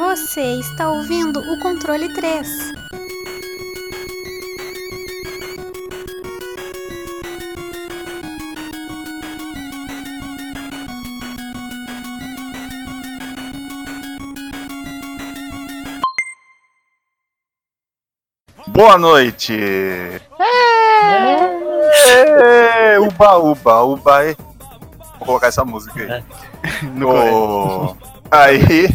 Você está ouvindo o controle 3. Boa noite! É, uba, uba, uba. é. Vou colocar essa música aí. No Ô, Aí.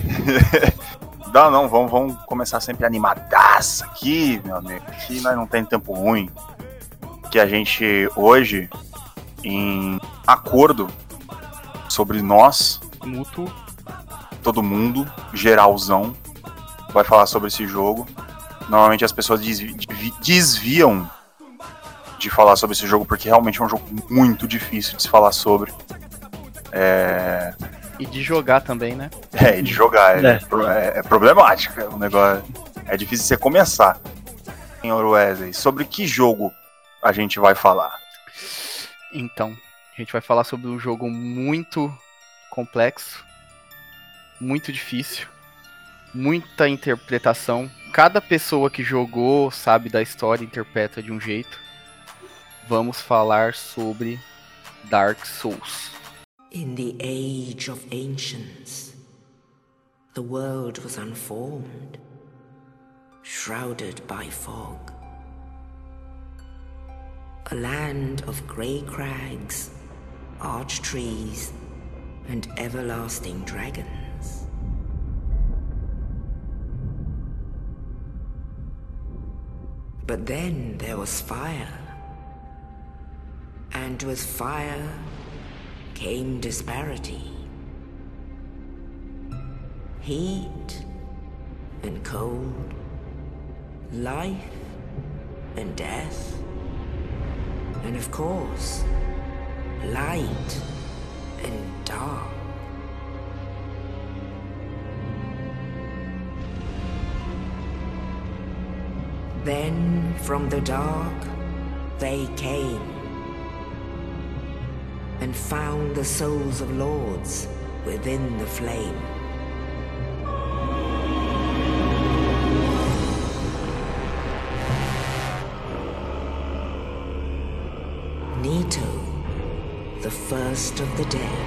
Não, não, vamos, vamos começar sempre animadaça aqui, meu amigo. Aqui nós não tem tempo ruim. Que a gente hoje, em acordo sobre nós, Mútuo. todo mundo, geralzão, vai falar sobre esse jogo. Normalmente as pessoas desvi- desvi- desviam de falar sobre esse jogo porque realmente é um jogo muito difícil de se falar sobre. É, E de jogar também, né? é, e de jogar. É, É. é- é problemático. é um negócio. É difícil você começar. Senhor Wesley, sobre que jogo a gente vai falar? Então, a gente vai falar sobre um jogo muito complexo, muito difícil, muita interpretação. Cada pessoa que jogou sabe da história e interpreta de um jeito. Vamos falar sobre Dark Souls. In the age of ancients, the world was unformed, shrouded by fog. A land of grey crags, arch trees, and everlasting dragons. But then there was fire. And with fire came disparity. Heat and cold, life and death, and of course, light and dark. Then from the dark they came and found the souls of lords within the flame. Nito, the first of the dead.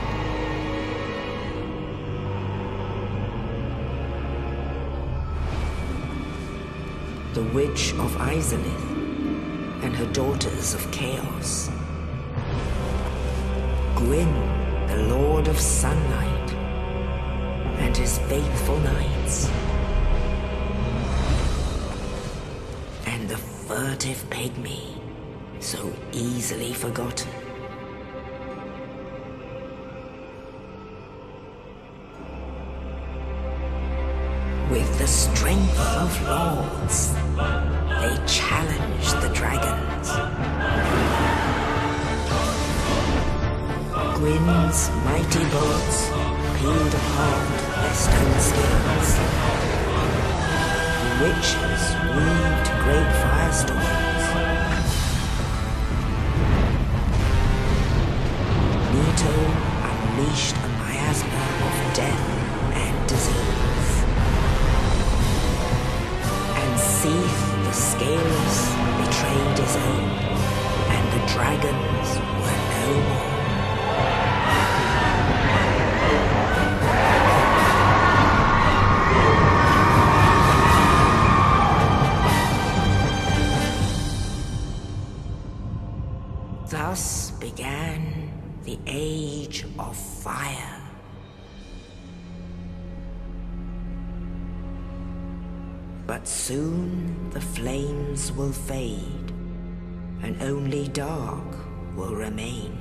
The Witch of Izalith and her daughters of Chaos. Gwyn, the Lord of Sunlight, and his faithful knights. And the furtive pygmy, so easily forgotten. With the strength of lords, dark will remain.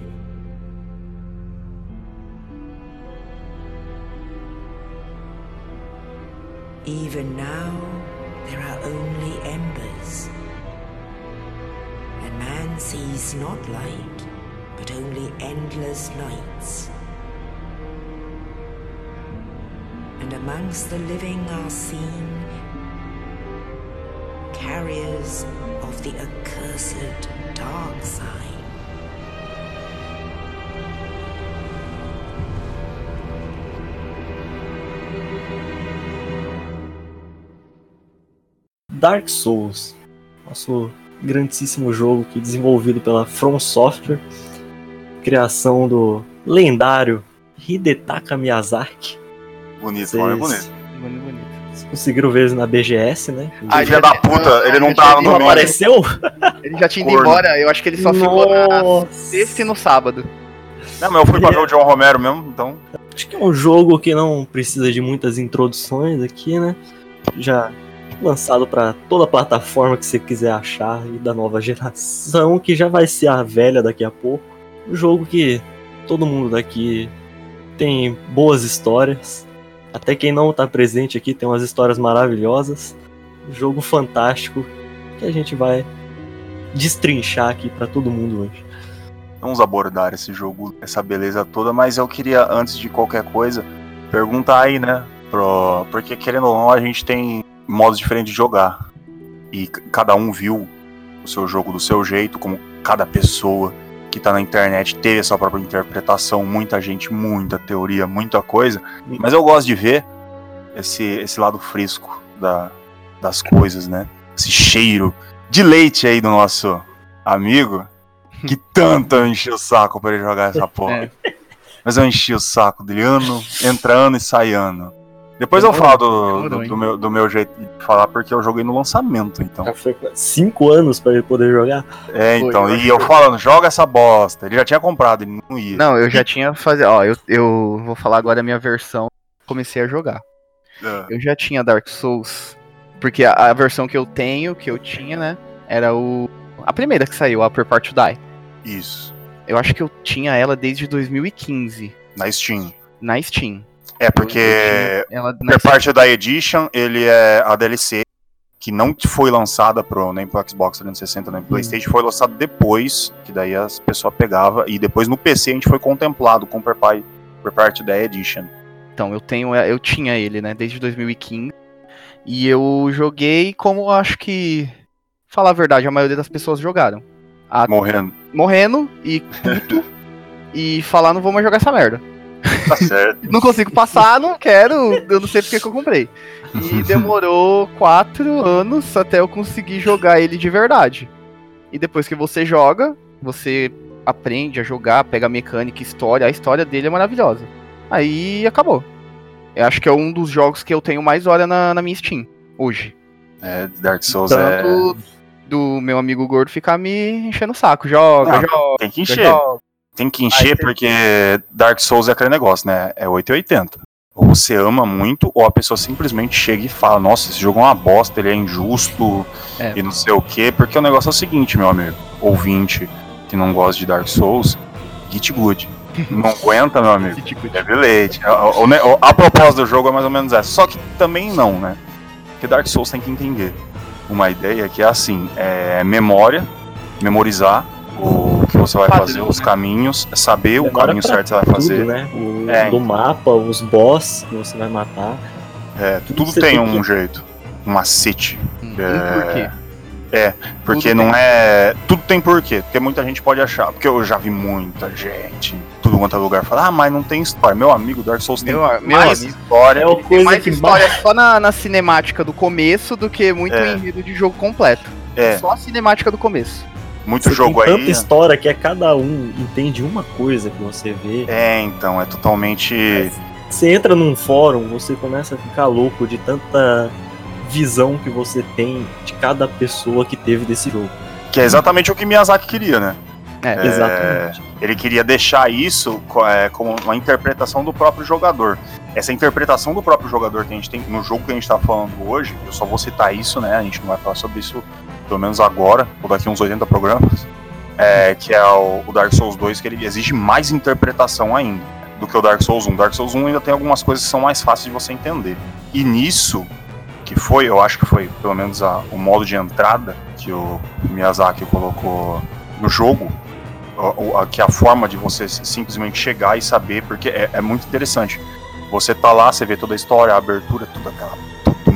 Even now, there are only embers. And man sees not light, but only endless nights. And amongst the living are seen carriers of the accursed dark side. Dark Souls, nosso grandíssimo jogo que desenvolvido pela From Software, criação do lendário Hidetaka Miyazaki. Bonito, Vocês, nome é bonito. Conseguiram ver na BGS, né? Ah, Filha da puta, ele não tava no apareceu? Ele já tinha ido Corno. embora, eu acho que ele só ficou na sexta e no sábado. Não, mas eu fui pra ver o John Romero mesmo, então. Acho que é um jogo que não precisa de muitas introduções aqui, né? Já lançado para toda plataforma que você quiser achar e da nova geração, que já vai ser a velha daqui a pouco. Um jogo que todo mundo daqui tem boas histórias. Até quem não tá presente aqui tem umas histórias maravilhosas. Um jogo fantástico que a gente vai destrinchar aqui para todo mundo hoje. Vamos abordar esse jogo, essa beleza toda, mas eu queria, antes de qualquer coisa, perguntar aí, né? Pro... Porque querendo ou não, a gente tem modos diferentes de jogar. E cada um viu o seu jogo do seu jeito, como cada pessoa que tá na internet teve a sua própria interpretação, muita gente, muita teoria, muita coisa. Mas eu gosto de ver esse, esse lado fresco da, das coisas, né? Esse cheiro de leite aí do nosso amigo, que tanto eu enchi o saco pra ele jogar essa porra. É. Mas eu enchi o saco dele ano, entra ano e sai ano. Depois eu falo do, do, do meu, do meu jeito de falar, porque eu joguei no lançamento, então. Já foi cinco anos para ele poder jogar. É, Foi, então. eu E eu falando, joga essa bosta. Ele já tinha comprado, ele não ia. Não, eu já tinha fazer. Ó, eu, eu vou falar agora a minha versão. Comecei a jogar. É. Eu já tinha Dark Souls. Porque a, a versão que eu tenho, que eu tinha, né? Era o. A primeira que saiu, a Prepare to Die. Isso. Eu acho que eu tinha ela desde 2015. Na Steam. Na Steam. É, porque ela por parte da Edition, ele é a DLC que não foi lançada pro, nem pro Xbox 360 nem pro Playstation, foi lançado depois, que daí as pessoas pegavam, e depois no PC a gente foi contemplado com pai- por parte da Edition. Então, eu tenho, eu tinha ele, né, desde 2015. E eu joguei como acho que, falar a verdade, a maioria das pessoas jogaram. Morrendo. Morrendo e puto. e falar, não vou mais jogar essa merda. Tá certo. Não consigo passar, não quero, eu não sei porque que eu comprei. E demorou quatro anos até eu conseguir jogar ele de verdade. E depois que você joga, você aprende a jogar, pega a mecânica, história, a história dele é maravilhosa. Aí acabou. Eu acho que é um dos jogos que eu tenho mais hora na, na minha Steam, hoje. É, Dark Souls é. Tanto do meu amigo gordo ficar me enchendo o saco. Joga, Ah, joga, Tem que encher. joga. Tem que encher porque Dark Souls é aquele negócio, né? É 880. Ou você ama muito, ou a pessoa simplesmente chega e fala: Nossa, esse jogo é uma bosta, ele é injusto É. e não sei o quê. Porque o negócio é o seguinte, meu amigo, ouvinte que não gosta de Dark Souls, Git Good. Não aguenta, meu amigo. É. O- o- o- A proposta do jogo é mais ou menos essa. Só que também não, né? Porque Dark Souls tem que entender uma ideia que é assim: é memória, memorizar o que você vai fazer, os caminhos, saber o caminho certo que você vai fazer. Tudo, né? O É. do mapa, os boss que você vai matar. É, tudo Você tem tem um que- jeito, um macete. um É. porquê. Porque Tudo não é. Tudo tem porquê. Porque muita gente pode achar. Porque eu já vi muita gente, tudo quanto é lugar, falar, ah, mas não tem história. Meu amigo, Dark Souls tem Meu, meu mais amigo. história. É o Tem coisa mais que história só na, na cinemática do começo do que muito É. enredo de jogo completo. É, Só a cinemática do começo. Muito Você jogo tem aí. tanta história que é cada um entende uma coisa que você vê. É, então, é totalmente. Você entra num fórum, você começa a ficar louco de tanta visão que você tem de cada pessoa que teve desse jogo. Que é exatamente o que Miyazaki queria, né? É, É, Exatamente. Ele queria deixar isso é, como uma interpretação do próprio jogador. Essa interpretação do próprio jogador que a gente tem no jogo que a gente tá falando hoje, eu só vou citar isso, né? A gente não vai falar sobre isso pelo menos agora, ou daqui uns 80 programas. É, que é o, o Dark Souls 2, que ele exige mais interpretação ainda do que o Dark Souls 1. Dark Souls 1 ainda tem algumas coisas que são mais fáceis de você entender. E nisso, que foi, eu acho que foi pelo menos a- o modo de entrada que o Miyazaki colocou no jogo, o- a- que é a forma de você simplesmente chegar e saber, porque é, é muito interessante. Você tá lá, você vê toda a história, a abertura, tudo aquela.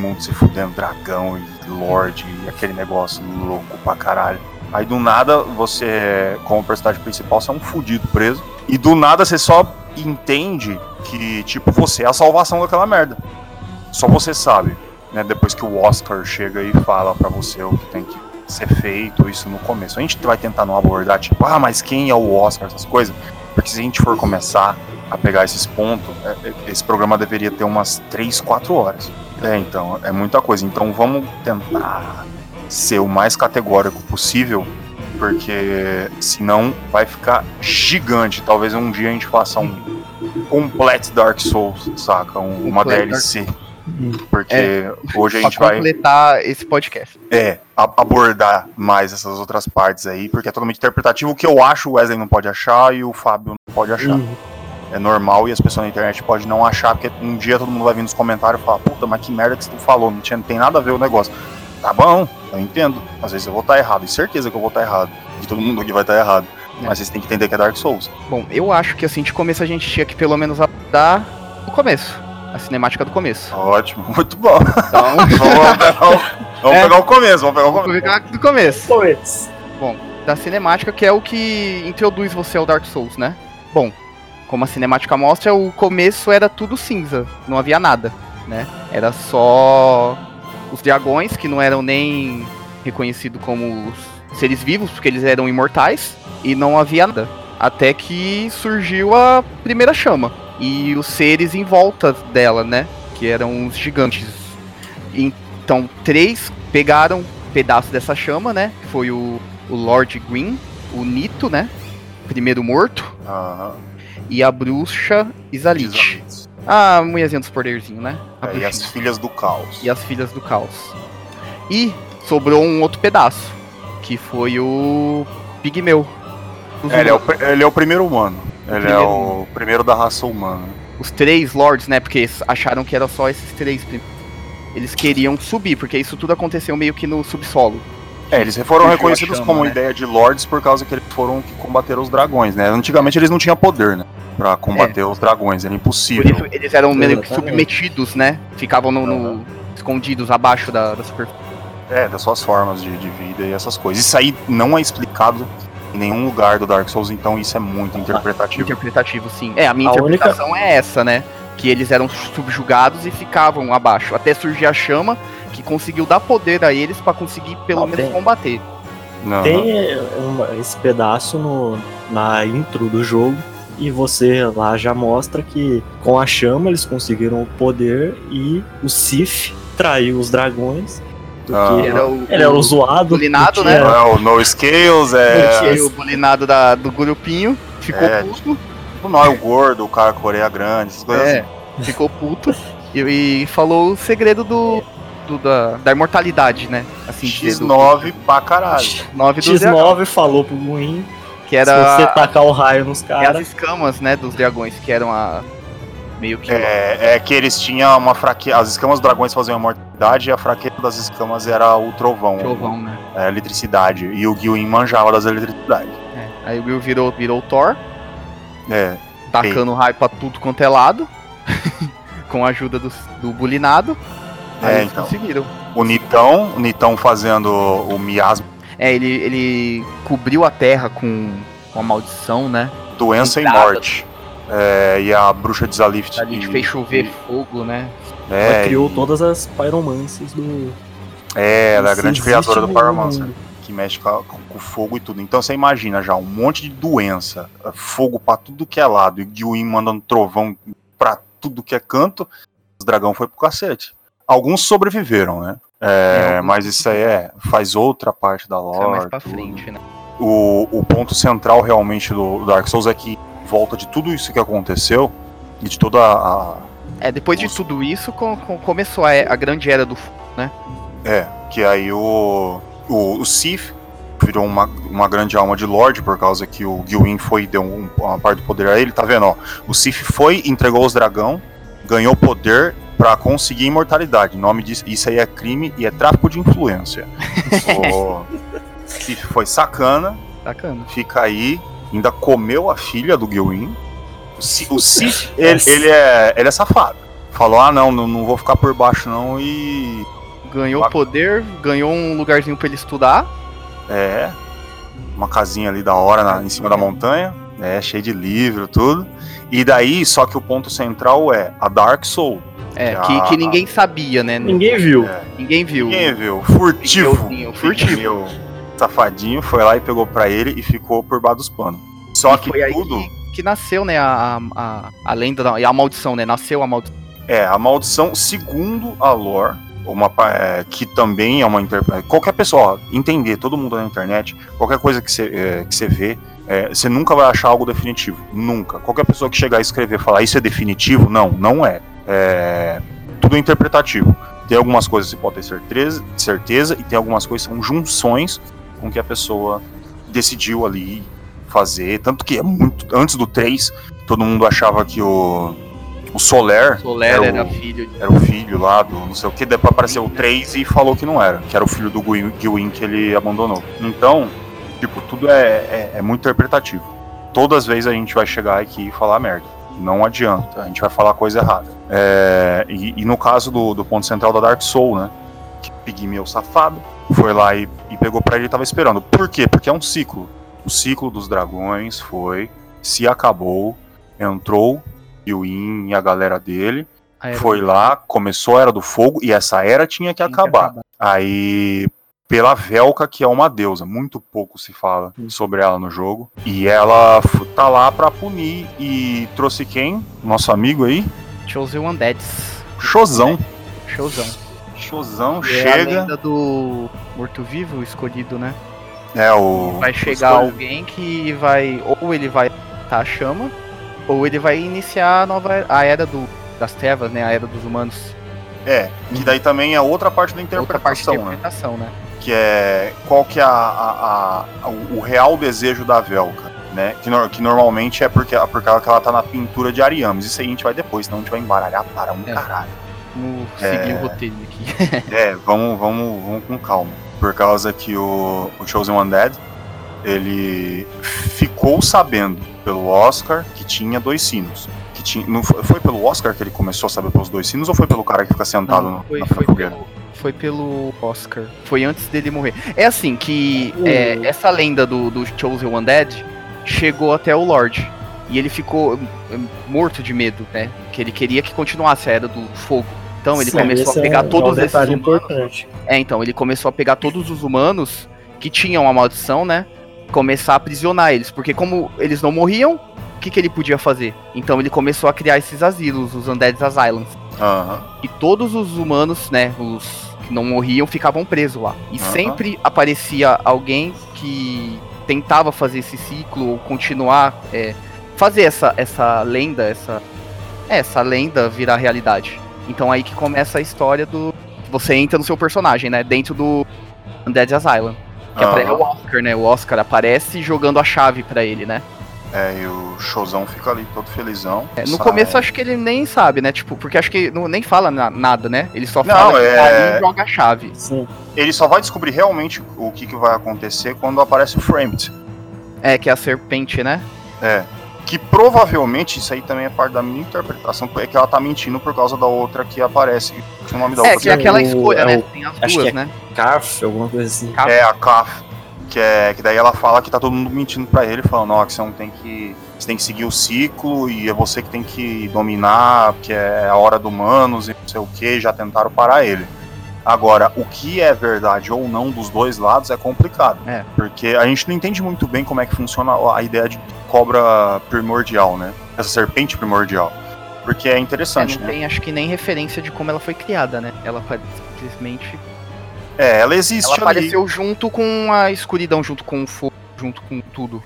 Mundo se fudendo, dragão e lord e aquele negócio louco pra caralho. Aí do nada, você, como personagem principal, você é um fudido preso. E do nada você só entende que, tipo, você é a salvação daquela merda. Só você sabe. né, depois que o Oscar chega e fala pra você o que tem que ser feito, isso no começo. A gente vai tentar não abordar, tipo, ah, mas quem é o Oscar, essas coisas, porque se a gente for começar a pegar esses pontos, é- é- esse programa deveria ter umas 3, 4 horas. É, então, é muita coisa. Então vamos tentar ser o mais categórico possível, porque senão vai ficar gigante. Talvez um dia a gente faça um complete Dark Souls, saca? Um- uma DLC. Porque hoje a gente vai completar esse podcast. é, abordar mais essas outras partes aí, porque é totalmente interpretativo. O que eu acho, o Wesley não pode achar e o Fábio não pode achar. Uhum. É normal e as pessoas na internet podem não achar, porque um dia todo mundo vai vir nos comentários e falar, puta, mas que merda que você falou, não, tinha, não tem nada a ver o negócio. Tá bom, eu entendo. Às vezes eu vou estar errado, e certeza que eu vou estar errado. E todo mundo aqui vai estar errado. É. Mas vocês têm que entender que é Dark Souls. Bom, eu acho que assim, de começo a gente tinha que pelo menos dar o começo. A cinemática do começo. Ótimo, muito bom. Então, vamos pegar o, vamos É. pegar o começo, vamos pegar o vamos começo. pegar do começo. Pois. Da cinemática, que é o que introduz você ao Dark Souls, né? Bom, como a cinemática mostra, o começo era tudo cinza, não havia nada, né? Era só os dragões, que não eram nem reconhecidos como seres vivos, porque eles eram imortais, e não havia nada. Até que surgiu a primeira chama. E os seres em volta dela, né? Que eram os gigantes. Então, três pegaram pedaço dessa chama, né? Foi o, o Lord Green, o Nito, né? Primeiro morto. Aham. E a bruxa Isalit. Exatamente. A mulherzinha dos poderzinhos, né? É, e as filhas do caos. e as filhas do caos. E sobrou um outro pedaço, que foi o Pigmeu. É, ele, é o, ele é o primeiro humano. Ele é primeiro o primeiro da raça humana. os três lords, né? Porque eles acharam que era só esses três. Eles queriam subir, porque isso tudo aconteceu meio que no subsolo. É, eles foram a reconhecidos chama, como né? ideia de lords por causa que eles foram que combateram os dragões, né? Antigamente eles não tinham poder, né? Pra combater os dragões, era Por impossível. isso eles eram meio que submetidos, né? Ficavam no, no- escondidos abaixo da, da superfície. É, das suas formas de, de vida e essas coisas. Isso aí não é explicado em nenhum lugar do Dark Souls, então isso é muito interpretativo. Interpretativo, sim. É, a minha A interpretação é essa, né? Que eles eram subjugados e ficavam abaixo. Até surgir a chama, que conseguiu dar poder a eles pra conseguir pelo Não, menos tem- combater. Não, Tem uma- esse pedaço no, na intro do jogo e você lá já mostra que com a chama eles conseguiram o poder e o Sif traiu os dragões. Porque Ah. Era o, ele era o zoado. bulinado, não né? não é o No Scales, Não é. o bulinado da, do grupinho ficou É, puto. Não é o gordo, o cara Coreia grande, essas coisas É, assim. ficou puto. E, e falou o segredo do, do- da, da imortalidade, né? Assim, dizer, do- X9 pra caralho. 9 do dragão, X9 falou pro Guin que se você era tacar o raio nos é as caras. escamas, né, dos dragões, que eram a meio que É, é que eles tinham uma fraqueza. As escamas dos dragões faziam a mortalidade e a fraqueza das escamas era o trovão. o trovão, né? A eletricidade. E o Gilin manjava das eletricidades. É. Aí o Will virou, virou o Thor, É. tacando raio pra tudo quanto é lado, com a ajuda do, do bulinado. Aí É, eles então. conseguiram. O Nitão, o Nitão fazendo o miasma, É, ele, ele cobriu a terra com, com a maldição, né? doença e morte. É, e a bruxa de Zalift. A gente e- fez chover fogo, né? É, Ela criou e- todas as pyromancies do. é, ela é a grande criadora do Pyromancer. mundo. Que mexe com, o fogo e tudo. Então você imagina já um monte de doença, fogo pra tudo que é lado, e Gilin mandando trovão pra tudo que é canto. Os dragão foi pro cacete. Alguns sobreviveram, né? É, É, mas isso aí é, faz outra parte da Isso é mais lore. pra tudo. frente, né? o, o ponto central realmente do, do Dark Souls é que volta de tudo isso que aconteceu e de toda a. É, depois de tudo isso, com- com- começou a, a grande era do fogo. É, que aí o. O, o Sif virou uma, uma grande alma de Lorde por causa que o Gilwin foi e deu um- uma parte do poder a ele. Tá vendo, ó? O Sif foi, entregou os dragão, ganhou poder pra conseguir imortalidade. O nome disso, isso aí é crime e é tráfico de influência. o Sif foi sacana, Bacana. fica aí, ainda comeu a filha do Gilwin. O Si- O Sif, ele, ele é, ele é safado. Falou, ah não, não, não vou ficar por baixo não e... Ganhou Bacana. poder, ganhou um lugarzinho pra ele estudar. É, uma casinha ali da hora na- em cima da montanha. É, cheio de livro, tudo. E daí, só que o ponto central é a Dark Soul. É, Ah. que, que ninguém sabia, né? Ninguém viu. É, Ninguém viu. Ninguém viu. Furtivo. Furtivo. Meu safadinho foi lá e pegou pra ele e ficou por baixo dos panos. Só E que foi aí tudo. que, que nasceu, né, a, a, a lenda, da- e a maldição, né? Nasceu a maldição. É, a maldição, segundo a lore, uma, é, que também é uma interpretação. Qualquer pessoa, ó, entender, todo mundo na internet, qualquer coisa que você é, que você vê, é, você nunca vai achar algo definitivo. Nunca. Qualquer pessoa que chegar a escrever e falar isso é definitivo, não, não é. É, tudo é interpretativo. Tem algumas coisas que você pode ter certeza, certeza, e tem algumas coisas que são junções com que a pessoa decidiu ali fazer. Tanto que é muito. Antes do 3, todo mundo achava que o. O Soler Soler Era era, o- filho de. era o filho lá do não sei o que, depois apareceu o 3 e falou que não era, que era o filho do Gwyn Gwyn que ele abandonou. Então, tipo, tudo é, é, é muito interpretativo. Todas as vezes a gente vai chegar aqui e falar merda. Não adianta, a gente vai falar coisa errada. É, e, e no caso do, do ponto central da Dark Soul, né? Que Pigmeu safado foi lá e, e pegou pra ele e tava esperando. Por quê? Porque é um ciclo. O ciclo dos dragões foi, se acabou, entrou Yuin e a galera dele, foi lá, começou a Era do Fogo e essa era tinha que tinha que acabar. Aí, pela Velka, que é uma deusa, muito pouco se fala sobre ela no jogo. E ela tá lá pra punir e trouxe quem? Nosso amigo aí? Chosen Undeads. Chozão. Showzão. Chozão É a chega. lenda do morto-vivo o escolhido, né? É o. Vai chegar escolhe- alguém que vai. Ou ele vai tá a chama, ou ele vai iniciar a nova a era do, das trevas, né? A era dos humanos. É, que daí também é outra parte da Outra parte da interpretação, né? interpretação, né? Que é qual que é a, a- a- o real desejo da Velka, né? Que, nor- que normalmente é porque, porque ela, que ela tá na pintura de Ariames. Isso aí a gente vai depois, senão a gente vai embaralhar para um É. caralho. Vamos É. seguir o roteiro aqui. É, vamos, vamos, vamos com calma. Por causa que o, o Chosen Undead, ele ficou sabendo pelo Oscar que tinha dois sinos. Que tinha, não foi, foi pelo Oscar que ele começou a saber pelos dois sinos ou foi pelo cara que fica sentado Não, no, foi, na foi, fogueira? pelo, foi pelo Oscar. Foi antes dele morrer. É assim que Uh. é, essa lenda do, do Chosen Undead chegou até o Lorde. E ele ficou hum, morto de medo, né? Que ele queria que continuasse a Era do Fogo. Então ele Sim, começou a pegar é, todos é um esses humanos. importante. É, então, ele começou a pegar todos os humanos que tinham a maldição, né? Começar a aprisionar eles. Porque como eles não morriam, o que, que ele podia fazer? Então ele começou a criar esses asilos, os Undead Asylums. Aham. E todos os humanos, né, os não morriam, ficavam presos lá. E Aham. sempre aparecia alguém que tentava fazer esse ciclo ou continuar, é, fazer essa, essa lenda, essa, é, essa lenda virar realidade. Então aí que começa a história do. Você entra no seu personagem, né? Dentro do Undead Asylum. Que Aham. é o Oscar, né? O Oscar aparece jogando a chave pra ele, né? É, e o showzão fica ali todo felizão. É, no Sai- começo acho que ele nem sabe, né? Tipo, porque acho que não, nem fala na- nada, né? Ele só Não, fala que é- tá ali e joga a chave. Sim. Ele só vai descobrir realmente o que, que vai acontecer quando aparece o Framed. É, que é a serpente, né? É. Que provavelmente, isso aí também é parte da minha interpretação, é que ela tá mentindo por causa da outra que aparece. Que o nome da É, outra que é aquela o- escolha, é né? o- Tem as acho duas, que é- né? Carf, alguma coisa assim. É a Kaf. Que, é, que daí ela fala que tá todo mundo mentindo pra ele, falando, ó, que você não tem que. Você tem que seguir o ciclo e é você que tem que dominar, que é a hora do Manos e não sei o que, já tentaram parar ele. Agora, o que é verdade ou não dos dois lados é complicado. É. Porque a gente não entende muito bem como é que funciona a ideia de cobra primordial, né? Essa serpente primordial. Porque é É, interessante, não né? tem, acho que nem referência de como ela foi criada, né? Ela simplesmente. É, ela existe Ela ali. apareceu junto com a escuridão, junto com o fogo, junto com tudo.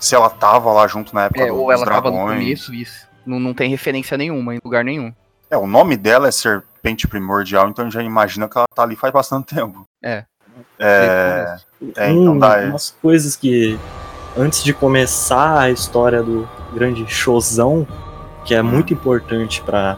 Se ela tava lá junto na época É, do- ou dos ela tava no dragões. começo, isso. Não, não tem referência nenhuma, em lugar nenhum. É, o nome dela é Serpente Primordial, então já imagina que ela tá ali faz bastante tempo. É. É, é então Hum, dá. umas coisas que antes de começar a história do grande showzão, que é muito importante para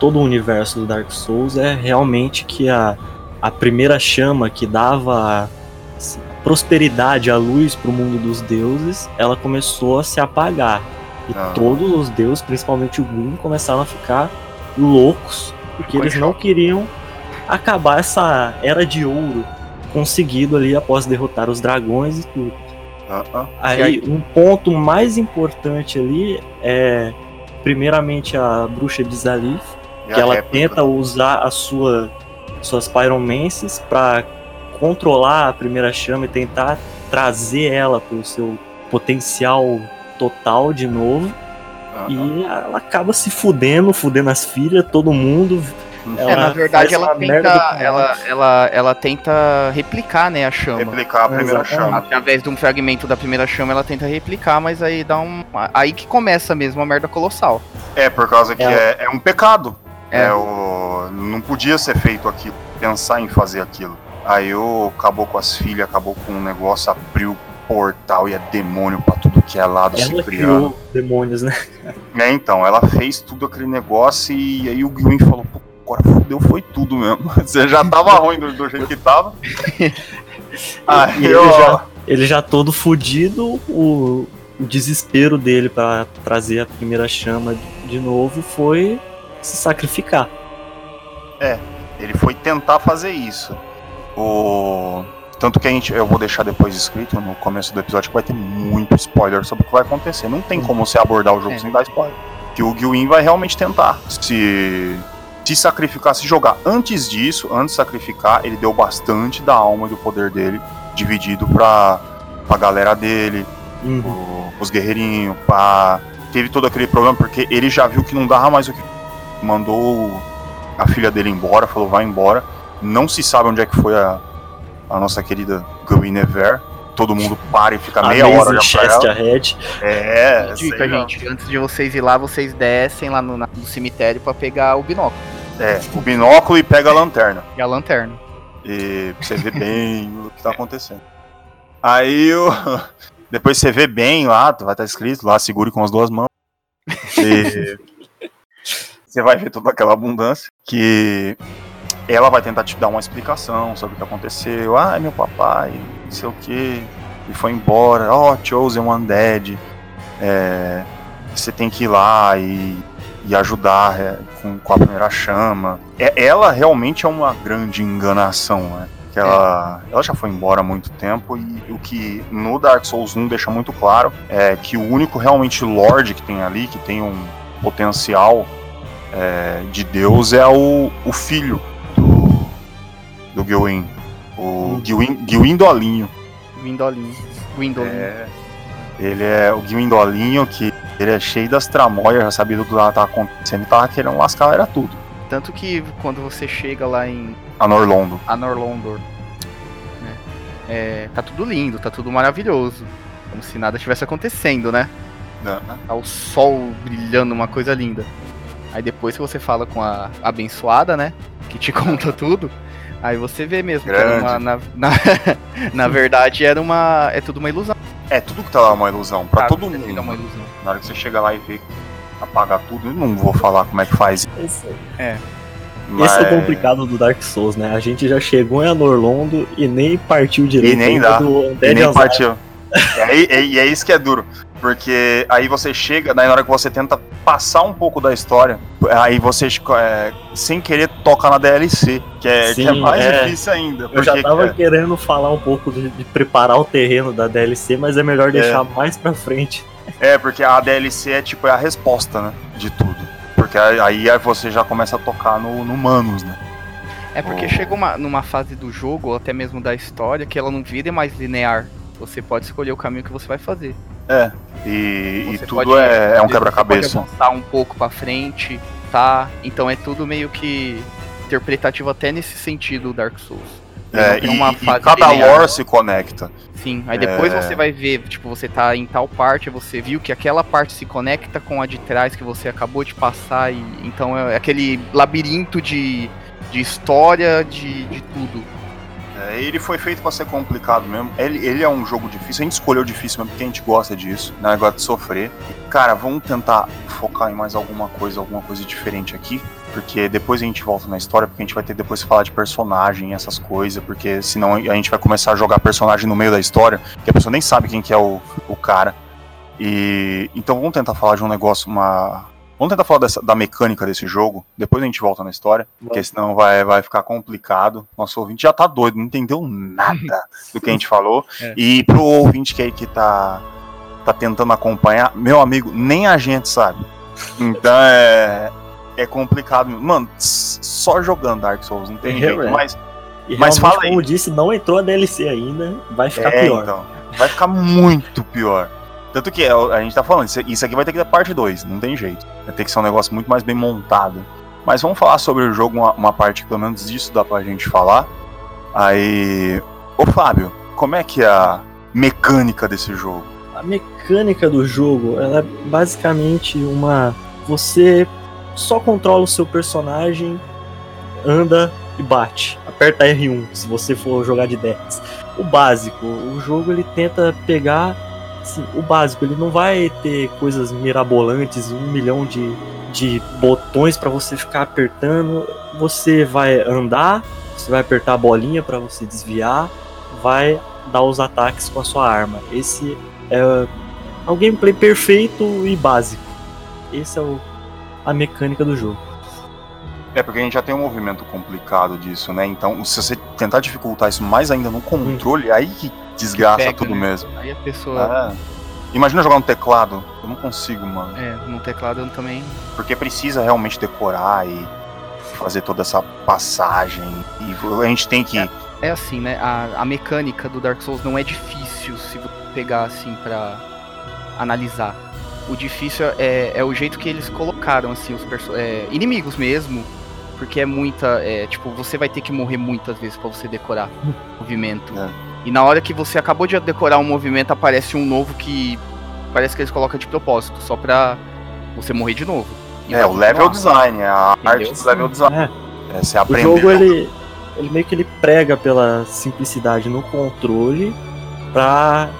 todo o universo do Dark Souls é realmente que a, a primeira chama que dava assim, prosperidade, a luz pro mundo dos deuses, ela começou a se apagar. E Ah. todos os deuses, principalmente o Gloom, começaram a ficar loucos, porque eles não queriam acabar essa era de ouro conseguido ali após derrotar os dragões e tudo. Ah, ah. Aí, um ponto mais importante ali é, primeiramente, a bruxa de Zalif, que ela réplica? tenta usar a sua, suas pyromancies para controlar a primeira chama e tentar trazer ela para o seu potencial total de novo. Ah. E ela acaba se fudendo, fudendo as filhas, todo mundo. É, na verdade, ela tenta, ela, ela, ela tenta replicar, né, a chama. Replicar a primeira Exatamente. chama. Através de um fragmento da primeira chama, ela tenta replicar, mas aí dá um. Aí que começa mesmo a merda colossal. É, por causa que Ela- é, é um pecado. É. É. o... Não podia ser feito aquilo, pensar em fazer aquilo. Aí o acabou com as filhas, acabou com um negócio, abriu portal e é demônio pra tudo que é lado se Ela criando. criou demônios, né? É, então, ela fez tudo aquele negócio e aí o Gwyn falou, pô, agora fudeu, foi tudo mesmo. Você já tava ruim do, do jeito que tava. Aí ele eu, já- Ele já todo fudido, o, o desespero dele pra trazer a primeira chama de novo foi se sacrificar. ele foi tentar fazer isso. O... Tanto que a gente, eu vou deixar depois escrito no começo do episódio que vai ter muito spoiler sobre o que vai acontecer. Não tem como você abordar o jogo É. sem dar spoiler. Que o Gwyn vai realmente tentar se, se sacrificar, se jogar. Antes disso, antes de sacrificar, ele deu bastante da alma e do poder dele dividido pra, pra galera dele, Uhum. os guerreirinhos, pá. Teve todo aquele problema porque ele já viu que não dava mais o que. Mandou a filha dele embora, falou: vai embora. Não se sabe onde é que foi a, a nossa querida Guinevere. Todo mundo para e fica meia hora olhando pra ela. Ahead. É, Dica, gente. Antes de vocês ir lá, vocês descem lá no, no cemitério pra pegar o binóculo É, o binóculo e pega a lanterna. e a lanterna. E pra você ver bem o que tá acontecendo. Aí o. Depois você vê bem lá, vai estar escrito lá, segure com as duas mãos. E você vai ver toda aquela abundância. Que ela vai tentar te dar uma explicação sobre o que aconteceu. Ah, é meu papai, não sei o que. E foi embora. Oh, Chosen One Dead. É, você tem que ir lá e, e ajudar é, com, com a primeira chama. É, ela realmente é uma grande enganação, né? Que ela, ela já foi embora há muito tempo e o que no Dark Souls 1 deixa muito claro é que o único realmente Lorde que tem ali, que tem um potencial é, de Deus, é o, o filho do, do Gwyn. O Gwyndolinho. Gwindolinho. Gwindolinho. É, ele é o Gwyndolinho que ele é cheio das tramóias, já sabia tudo que lá tava acontecendo e tava querendo lascar era tudo. Tanto que quando você chega lá em A Norlondo. Anorlondor, né, é, tá tudo lindo, tá tudo maravilhoso. Como se nada tivesse acontecendo, né? né? Tá o sol brilhando, uma coisa linda. Aí depois que você fala com a abençoada, né? Que te conta tudo. Aí você vê mesmo que era Grande. uma, na, na, na verdade era uma. É tudo uma ilusão. É, tudo que tá lá é uma ilusão. Pra Tá, todo mundo. fica uma ilusão. Na hora que você chega lá e vê apagar tudo, eu não vou falar como é que faz. Esse, Mas... esse é o complicado do Dark Souls, né? A gente já chegou em Anorlondo e nem partiu direito E nem dá. do E nem partiu. E e é isso que é duro. Porque aí você chega, daí na hora que você tenta passar um pouco da história, aí você, é, sem querer, toca na DLC, que é, que é Sim, mais é. difícil ainda. Eu já porque, tava cara, querendo falar um pouco de, de preparar o terreno da DLC, mas é melhor deixar mais pra frente. É, porque a DLC é tipo é a resposta, né? De tudo. Porque aí aí você já começa a tocar no, no Manos, né? É porque Oh. chega uma, numa fase do jogo, ou até mesmo da história, que ela não vira mais linear. Você pode escolher o caminho que você vai fazer. É. E, e tudo pode- é, é um você quebra-cabeça. Pode avançar um pouco pra frente, tá? Então é tudo meio que interpretativo até nesse sentido o Dark Souls. É, e, e cada linear. lore se conecta. Sim, aí depois É. você vai ver, tipo, você tá em tal parte, você viu que aquela parte se conecta com a de trás que você acabou de passar, e então é aquele labirinto de, de história, de, de tudo. É, ele foi feito pra ser complicado mesmo. Ele, ele é um jogo difícil. A gente escolheu difícil mesmo porque a gente gosta disso, né? Gosta de sofrer. E, cara, vamos tentar focar em mais alguma coisa, alguma coisa diferente aqui. Porque depois a gente volta na história, porque a gente vai ter depois que falar de personagem, essas coisas, porque senão a gente vai começar a jogar personagem no meio da história, que a pessoa nem sabe quem que é o, o cara. E então vamos tentar falar de um negócio, uma, Vamos tentar falar dessa- da mecânica desse jogo, depois a gente volta na história, porque senão vai, vai ficar complicado. Nosso ouvinte já tá doido, não entendeu nada do que a gente falou. É. E pro ouvinte que, que tá, tá tentando acompanhar, meu amigo, nem a gente sabe. Então é, é complicado. Mano, só jogando Dark Souls, não tem É, jeito. é. Mas E Mas fala aí. como disse, não entrou a DLC ainda, vai ficar é, pior. então, vai ficar muito pior. Tanto que é, a gente tá falando, isso- aqui vai ter que ter parte 2, não tem jeito. Vai ter que ser um negócio muito mais bem montado. Mas vamos falar sobre o jogo, uma, uma parte que pelo menos disso dá pra gente falar. Aí. Ô Fábio, como é que é a mecânica desse jogo? A mecânica do jogo, ela é basicamente uma. Você só controla o seu personagem, anda e bate. Aperta R1 se você for jogar de 10. O básico, o jogo ele tenta pegar assim, o básico, ele não vai ter coisas mirabolantes, um milhão de, de botões para você ficar apertando. Você vai andar, você vai apertar a bolinha para você desviar, vai dar os ataques com a sua arma. Esse é o gameplay perfeito e básico. Esse é o, a mecânica do jogo. É, porque a gente já tem um movimento complicado disso, né? Então, se você tentar dificultar isso mais ainda no controle, aí que desgraça Pega, tudo né? mesmo. Aí a pessoa. É. Imagina jogar no teclado. Eu não consigo, mano. É, no teclado eu também. Porque precisa realmente decorar e fazer toda essa passagem. E a gente tem que. É assim, né? A, a mecânica do Dark Souls não é difícil se você pegar assim pra analisar. O difícil é, é o jeito que eles colocaram, assim, os é, inimigos mesmo. Porque é muita. É, tipo, você vai ter que morrer muitas vezes pra você decorar o movimento. É. E na hora que você acabou de decorar um movimento, aparece um novo que parece que eles colocam de propósito, só pra você morrer de novo. E É, o level design, é a arte Entendeu? do level design. É, É, você o aprende. jogo ele, ele meio que ele prega pela simplicidade no controle pra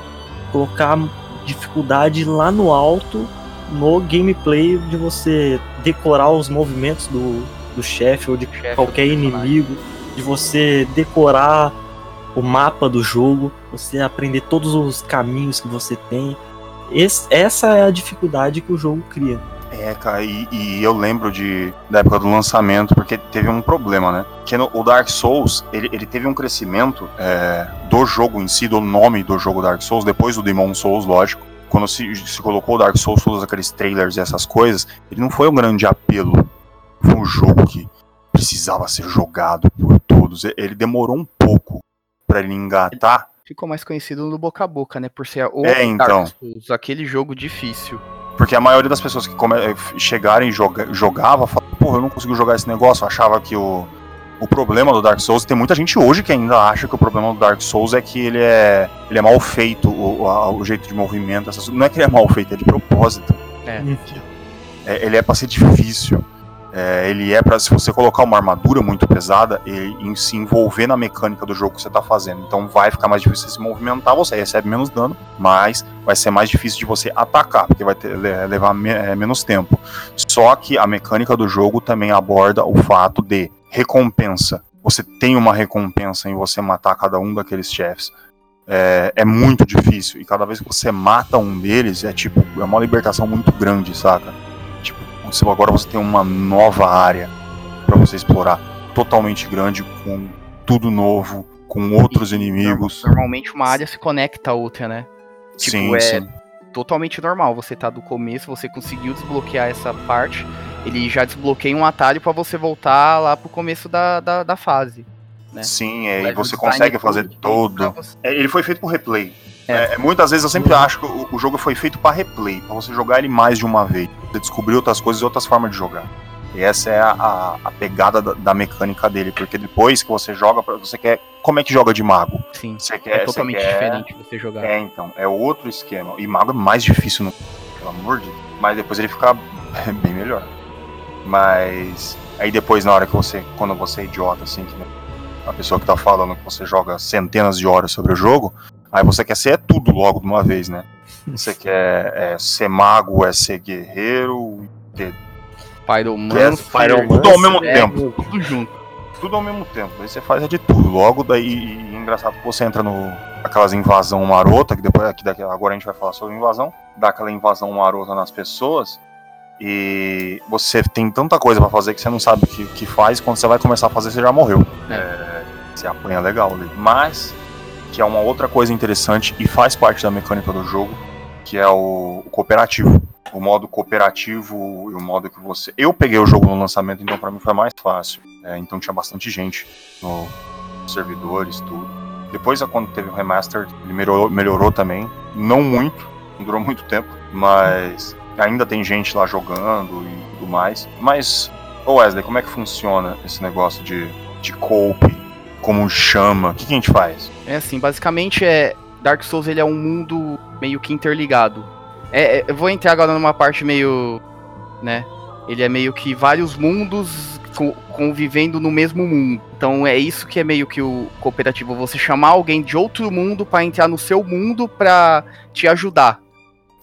colocar dificuldade lá no alto no gameplay de você decorar os movimentos do, do chefe ou de Chefe qualquer inimigo, de você decorar o mapa do jogo, você aprender todos os caminhos que você tem. Esse- essa é a dificuldade que o jogo cria. É, cara, e, e eu lembro de, da época do lançamento, porque teve um problema, né? Que no, o Dark Souls, ele, ele teve um crescimento é, do jogo em si, do nome do jogo Dark Souls, depois do Demon Souls, lógico. Quando se, se colocou o Dark Souls, todos aqueles trailers e essas coisas, ele não foi um grande apelo. Foi um jogo que precisava ser jogado por todos. Ele demorou um pouco pra ele engatar. Ficou mais conhecido no boca a boca, né? Por ser o É, então. Dark Souls, aquele jogo difícil. Porque a maioria das pessoas que come... chegaram e joga... jogava, falavam, porra, eu não consigo jogar esse negócio. Eu achava que o... o problema do Dark Souls, tem muita gente hoje que ainda acha que o problema do Dark Souls é que ele é, ele é mal feito, o, a- o jeito de movimento. Essas... Não é que ele é mal feito, é de propósito. É. É, ele é pra ser difícil. É, ele é pra, se você colocar uma armadura muito pesada, em se envolver na mecânica do jogo que você tá fazendo. Então vai ficar mais difícil se movimentar, você recebe menos dano, mas vai ser mais difícil de você atacar, porque vai ter- le- levar me- é, menos tempo. Só que a mecânica do jogo também aborda o fato de recompensa. Você tem uma recompensa em você matar cada um daqueles chefes. É, é muito difícil. E cada vez que você mata um deles, é tipo, é uma libertação muito grande, saca? Você- agora você tem uma nova área pra você explorar. Totalmente grande, com tudo novo, com outros inimigos. Normalmente uma área se conecta à outra, né? tipo, sim, é- sim. Totalmente normal. Você tá do começo, você conseguiu desbloquear essa parte, ele já desbloqueia um atalho pra você voltar lá pro começo da, da, da fase. né? Sim, é, e você consegue fazer todo. você- É, ele foi feito por replay. É. É, muitas vezes eu sempre acho que o, o jogo foi feito para replay, para você jogar ele mais de uma vez, você descobrir outras coisas e outras formas de jogar. E essa é a, a- a pegada da, da mecânica dele, porque depois que você joga, você quer. Como é que joga de mago? Sim. Você É quer. você totalmente quer- diferente você jogar. É, então, é outro esquema. E mago é mais difícil, no... pelo amor de Deus. Mas depois ele fica bem melhor. Mas aí depois, na hora que você. Quando você é idiota, assim, que a pessoa que tá falando que você joga centenas de horas sobre o jogo, aí você quer ser tudo logo de uma vez, né? Você quer é, ser mago, é ser guerreiro, ter Pyromancer, Yes, Tudo ao mesmo é, tempo. Tudo junto. tudo ao mesmo tempo. Aí você faz é de tudo. Logo daí, e engraçado que você entra no aquelas invasão marota, que depois aqui daqui, agora a gente vai falar sobre invasão, dá aquela invasão marota nas pessoas. E você tem tanta coisa pra fazer que você não sabe o que, que faz. Quando você vai começar a fazer, você já morreu. É. É, você apanha legal ali. Mas, que é uma outra coisa interessante e faz parte da mecânica do jogo, que é o, o cooperativo. O modo cooperativo e o modo que você. Eu peguei o jogo no lançamento, então pra mim foi mais fácil. É, então tinha bastante gente no servidores, tudo. Depois, quando teve o remaster, ele melhorou, melhorou também. Não muito, não durou muito tempo, mas ainda tem gente lá jogando e tudo mais. Mas, ô Wesley, como é que funciona esse negócio de, de cope? Como chama? O que, que a gente faz? É assim, basicamente é. Dark Souls ele é um mundo meio que interligado. É, é, eu vou entrar agora numa parte meio. né? Ele é meio que vários mundos co- convivendo no mesmo mundo. Então é isso que é meio que o cooperativo. Você chamar alguém de outro mundo pra entrar no seu mundo pra te ajudar.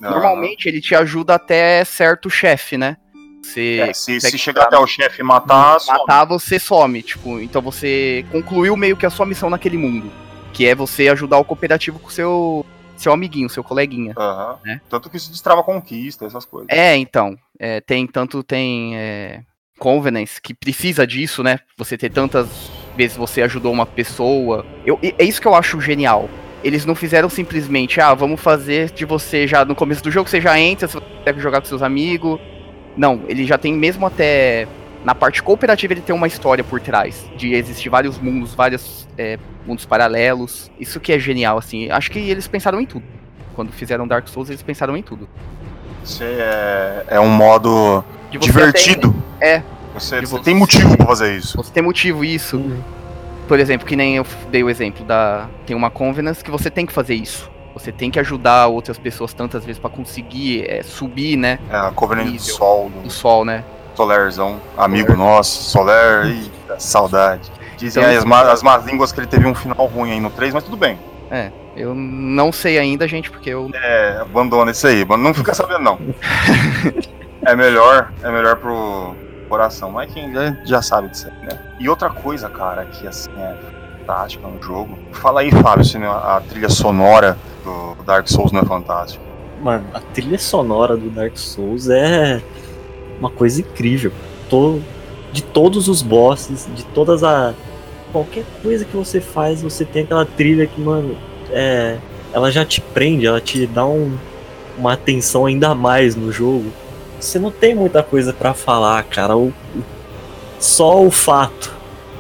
Normalmente ele te ajuda até certo chefe, né? Você É, se, se chegar até o chefe e matar, some. matar, você some. Tipo, então você concluiu meio que a sua missão naquele mundo. Que é você ajudar o cooperativo com seu, seu amiguinho, seu coleguinha. Aham. né? Tanto que isso destrava conquista, essas coisas. É, então. é, tem tanto tem é, Covenants que precisa disso, né? Você ter tantas vezes você ajudou uma pessoa. Eu, é isso que eu acho genial. Eles não fizeram simplesmente, ah, vamos fazer de você já no começo do jogo, você já entra, você deve jogar com seus amigos. Não, ele já tem mesmo até. Na parte cooperativa ele tem uma história por trás. De existir vários mundos, vários é, mundos paralelos. Isso que é genial, assim. Acho que eles pensaram em tudo. Quando fizeram Dark Souls, eles pensaram em tudo. Você é, é um modo De você divertido. É. Você, De você tem motivo pra fazer isso. Você tem motivo isso. Por exemplo, que nem eu dei o exemplo da. Tem uma Convenance que você tem que fazer isso. Você tem que ajudar outras pessoas tantas vezes pra conseguir é, subir, né? É a Covenant do. Sol, Do do sol, né? Solarzão, amigo nosso, Soler, eita, saudade. Dizem Então, as, má- as más línguas que ele teve um final ruim aí no 3, mas tudo bem. Eu não sei ainda, gente, porque eu. É, abandona isso aí, não fica sabendo não. é melhor, é melhor pro coração, mas quem já, já sabe disso aí, né? E outra coisa, cara, que assim é fantástica no jogo. Fala aí, Fábio, se a a trilha sonora do Dark Souls não é fantástica. Mano, a trilha sonora do Dark Souls é uma coisa incrível. To- De todos os bosses, de todas a. Qualquer coisa que você faz, você tem aquela trilha que, mano, é. Ela já te prende, ela te dá um, uma atenção ainda mais no jogo. Você não tem muita coisa pra falar, cara. O- só o fato,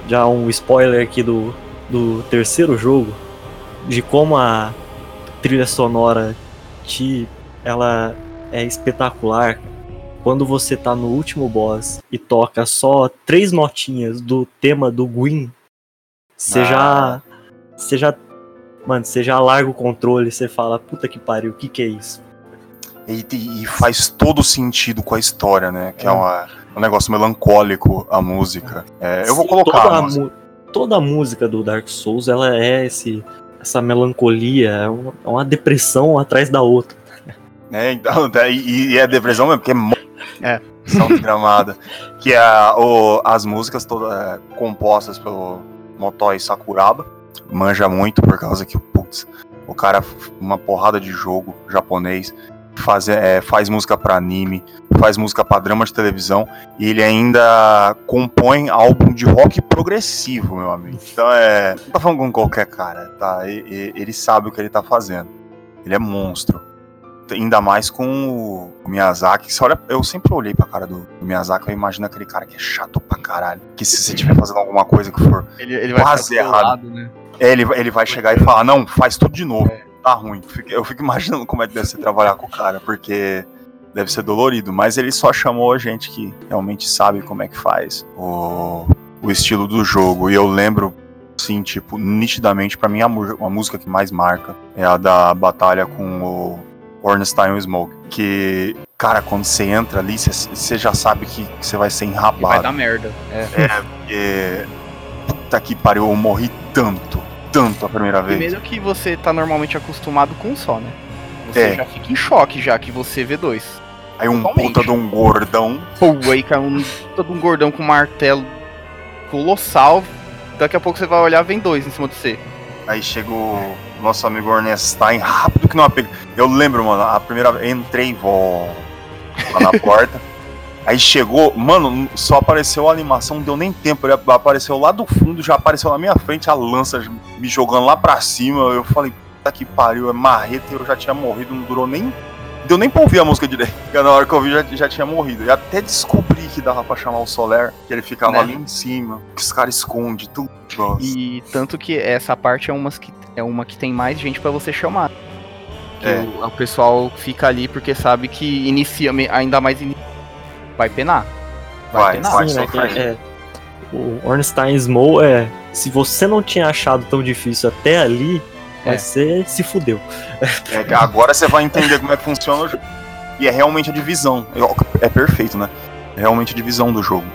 já um spoiler aqui do, do terceiro jogo, de como a trilha sonora te ela é espetacular. Quando você tá no último boss e toca só três notinhas do tema do Gwyn, você Ah. já você já mano, você já larga o controle, você fala, puta que pariu, o que que é isso? E, e faz todo sentido com a história, né? Que é, É. uma- um negócio melancólico a música. É, eu vou colocar toda a a, toda a música do Dark Souls, ela é esse essa melancolia, é uma, é uma depressão atrás da outra. né? Então, daí- e, e é depressão mesmo, porque é É. desgramada. Que é a- o- as músicas todas é, compostas pelo Motoi Sakuraba. Manja muito por causa que, putz, o cara, uma porrada de jogo japonês, faz, é, faz música pra anime, faz música pra drama de televisão, e ele ainda compõe álbum de rock progressivo, meu amigo. Então é. Não tá falando com qualquer cara, tá? E- e- ele sabe o que ele tá fazendo. Ele é monstro. Ainda mais com o Miyazaki. Você olha, eu sempre olhei pra cara do, Miyazaki, eu imagino aquele cara que é chato pra caralho. Que se você estiver fazendo alguma coisa que for. Ele, ele vai Quase errado. lado, né? é, Ele, ele vai chegar e falar, não, faz tudo de novo. Tá ruim. Eu fico, imaginando como é que deve ser trabalhar com o cara, porque deve ser dolorido. Mas ele só chamou gente que realmente sabe como é que faz o, o estilo do jogo. E eu lembro, sim, tipo, nitidamente, pra mim a, a música que mais marca é a da batalha com o Ornstein Smoke. Que, cara, quando você entra ali, você- já sabe que você vai ser E vai enrabado. dar merda. É. Porque, puta que pariu, eu morri tanto, tanto a primeira vez. Primeiro que você tá normalmente acostumado com um só, né? Você É. já fica em choque já que você vê dois. Aí um Totalmente. puta de um gordão. Pô, aí cai um todo um gordão com um martelo colossal. Daqui a pouco você vai olhar, vem dois em cima de você. Aí chega o nosso amigo Ornstein, rápido que não apega. Eu lembro, mano, a primeira vez, entrei, vó, lá na porta. Aí chegou, mano, só apareceu a animação, não deu nem tempo. Ele apareceu lá do fundo, já apareceu na minha frente a lança me jogando lá pra cima. Eu falei, puta que pariu, é marreta eu já tinha morrido, não durou nem. Deu nem pra ouvir a música direito. Na hora que eu ouvi, já, já tinha morrido. E até descobri que dava pra chamar o Soler, que ele ficava Né? ali em cima, que os caras escondem tudo. Nossa. E tanto que essa parte é, umas que, é uma que tem mais gente pra você chamar. Que É. o, o pessoal fica ali porque sabe que inicia, ainda mais ini- vai penar. Vai, penar. vai. Sim, né, sofrer. que é- o Ornstein Small é. Se você não tinha achado tão difícil até ali, É. você se fudeu. É agora você vai entender como é que funciona o jogo. E é realmente a divisão. É perfeito, né? É realmente a divisão do jogo.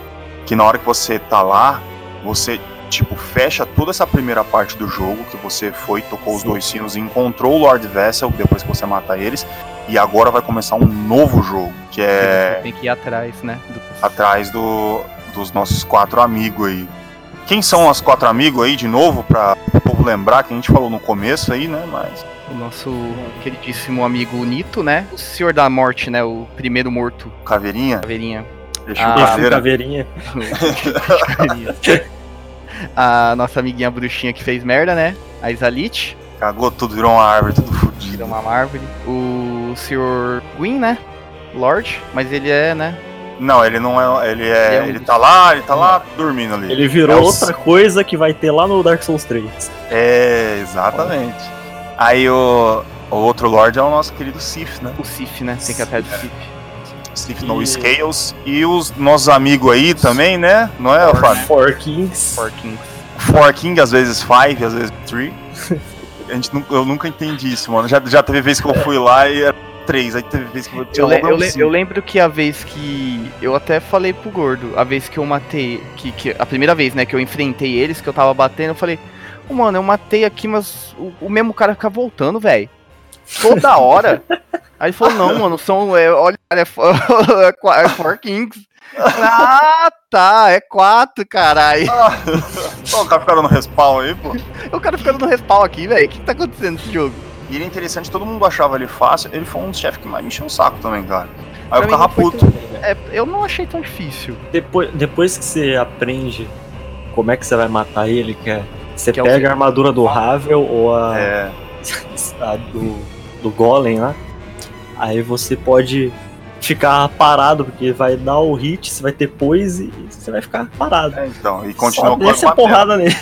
Que na hora que você tá lá, você, tipo, fecha toda essa primeira parte do jogo, que você foi, tocou os Sim. dois sinos e encontrou o Lord Vessel depois que você mata eles. E agora vai começar um novo jogo, que é Tem que ir atrás, né? do- atrás do, dos nossos quatro amigos aí. Quem são os quatro amigos aí, de novo, pra o povo lembrar que a gente falou no começo aí, né? Mas. O nosso queridíssimo amigo Nito, né? O Senhor da Morte, né? O primeiro morto, Caveirinha, caveirinha. deixa Ah, caveirinha. Caveirinha. A nossa amiguinha bruxinha que fez merda, né? A Isalit, Cagou tudo, virou uma árvore, tudo virou fodido. uma árvore. O Sr. Gwyn, né? Lord, mas ele é, né? Não, ele não é. Ele Ele é. é um Ele tá lá, ele tá lá dormindo ali. Ele virou É o- outra coisa que vai ter lá no Dark Souls 3. É, exatamente. Aí o, o outro Lord é o nosso querido Sif, né? O Sif, né? Tem que atrás do Sif. Sif no E- Scales. E os nossos amigos aí também, né? Não é, Four, Fábio? Four Kings. Four Kings. Four King, às vezes Five, às vezes Three. A gente, eu nunca entendi isso, mano. Já, já teve vez que eu fui lá e era três. Aí teve vez que eu tinha Eu, le- eu le- eu lembro que a vez que. Eu até falei pro gordo, a vez que eu matei. Que, que, a primeira vez, né, que eu enfrentei eles, que eu tava batendo, eu falei, "Ô, mano, eu matei aqui, mas o, o mesmo cara fica voltando, velho. Toda hora. Aí ele falou, não, mano, são. É, olha, é, fo- é, é Four Kings. Ah, tá, é quatro, caralho. Ah, o cara ficaram no respawn aí, pô. O cara ficando no respawn aqui, velho. O que, que tá acontecendo nesse jogo? E ele é interessante, todo mundo achava ele fácil. Ele foi um dos chefes que mais me encheu o saco também, cara. Aí eu Pra mim ficava puto. tão- É, eu não achei tão difícil. Depois, depois que você aprende como é que você vai matar ele, que é. Você Que é o pega a armadura do Ravel ou a, É, a do, do Golem lá. Aí você pode ficar parado, porque vai dar o hit, você vai ter poise e você vai ficar parado. é, então. E continua com a a batendo. porrada nele.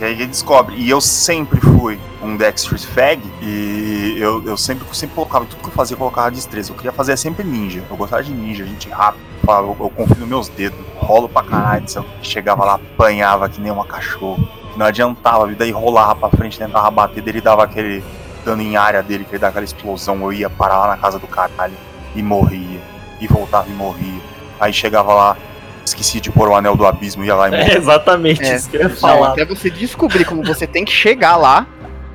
E aí ele descobre. E eu sempre fui um Dexter's Fag. E eu, eu sempre, sempre colocava, tudo que eu fazia, eu colocava destreza. Eu queria fazer sempre ninja. Eu gostava de ninja, gente rápido. Eu, eu confio nos meus dedos. Rolo pra caralho. Eu chegava lá, apanhava que nem uma cachorro. Não adiantava, e daí rolava pra frente, tentava bater dele, dava aquele dano em área dele, que ele dava aquela explosão. Eu ia parar lá na casa do caralho e morria. E voltava e morria. Aí chegava lá, esqueci de pôr o anel do abismo, ia lá e morria. É exatamente É. isso que eu ia falar. até você descobrir como você tem que chegar lá,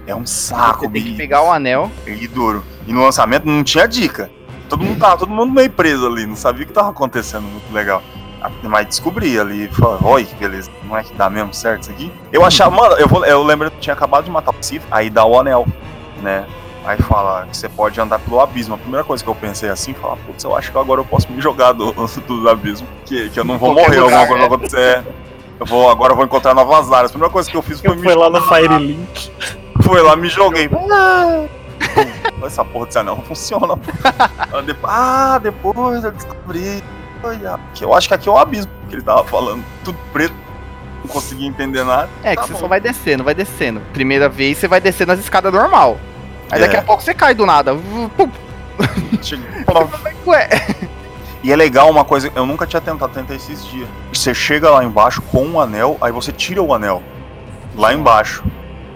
É um saco, você tem que pegar o anel. E duro. E no lançamento não tinha dica. Todo mundo tava, todo mundo meio preso ali, não sabia o que tava acontecendo, muito legal. Ah, Mas descobri ali, falei, oi, que beleza, não é que dá mesmo certo isso aqui? Eu achava, mano, eu, vou, eu lembro que eu tinha acabado de matar o Sif, aí dá o anel, né? Aí fala que você pode andar pelo abismo. A primeira coisa que eu pensei assim, falar, putz, eu acho que agora eu posso me jogar do, do abismo, que, que eu não vou morrer, lugar, alguma coisa é. vai acontecer. Eu vou, agora eu vou encontrar novas áreas. A primeira coisa que eu fiz foi Eu me fui lá no Firelink. Foi lá, me joguei. Essa porra desse anel não funciona. Ah, depo- depois eu descobri. Que eu acho que aqui é o abismo que ele tava falando. Tudo preto. Não conseguia entender nada. É, que Tá você bom. só vai descendo, vai descendo. Primeira vez você vai descendo as escadas normal. Aí daqui É. a pouco você cai do nada. Ué, E é legal uma coisa, eu nunca tinha tentado tentar esses dias. Você chega lá embaixo com um anel, aí você tira o anel. Lá embaixo.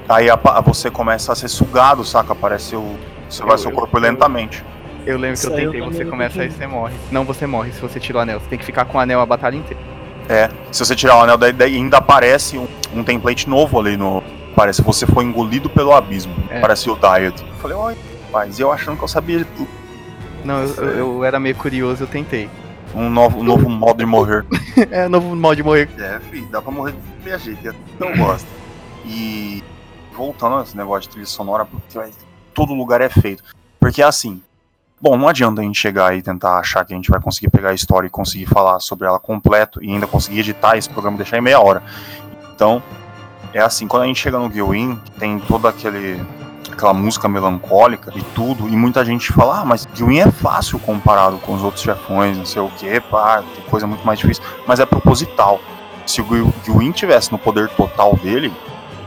Aí apa- você começa a ser sugado, saca? Aparece o. Você vai Eu- seu eu- corpo eu- lentamente. eu lembro que eu Isso aí eu tentei, você começa aí você morre. Não, você morre se você tira o anel. Você tem que ficar com o anel a batalha inteira. É, se você tirar o anel, daí, daí ainda aparece um, um template novo ali no. Parece que você foi engolido pelo abismo. É. Parece o Diet. Eu falei, olha, mas eu achando que eu sabia de tudo. Não, eu, eu- eu era meio curioso, eu tentei. Um novo, um novo modo de morrer. é, novo modo de morrer. É, filho, dá pra morrer de qualquer jeito. é eu gosto. E voltando a esse negócio de trilha sonora, porque vai- todo lugar é feito. Porque assim, Bom, não adianta a gente chegar e tentar achar que a gente vai conseguir pegar a história e conseguir falar sobre ela completo e ainda conseguir editar esse programa e deixar em meia hora. Então, é assim, quando a gente chega no Gilwin, tem toda aquele aquela música melancólica e tudo, e muita gente fala, ah, mas Gilwin é fácil comparado com os outros chefões, não sei o que, pá, tem coisa muito mais difícil, mas é proposital. Se o Gilwin tivesse no poder total dele,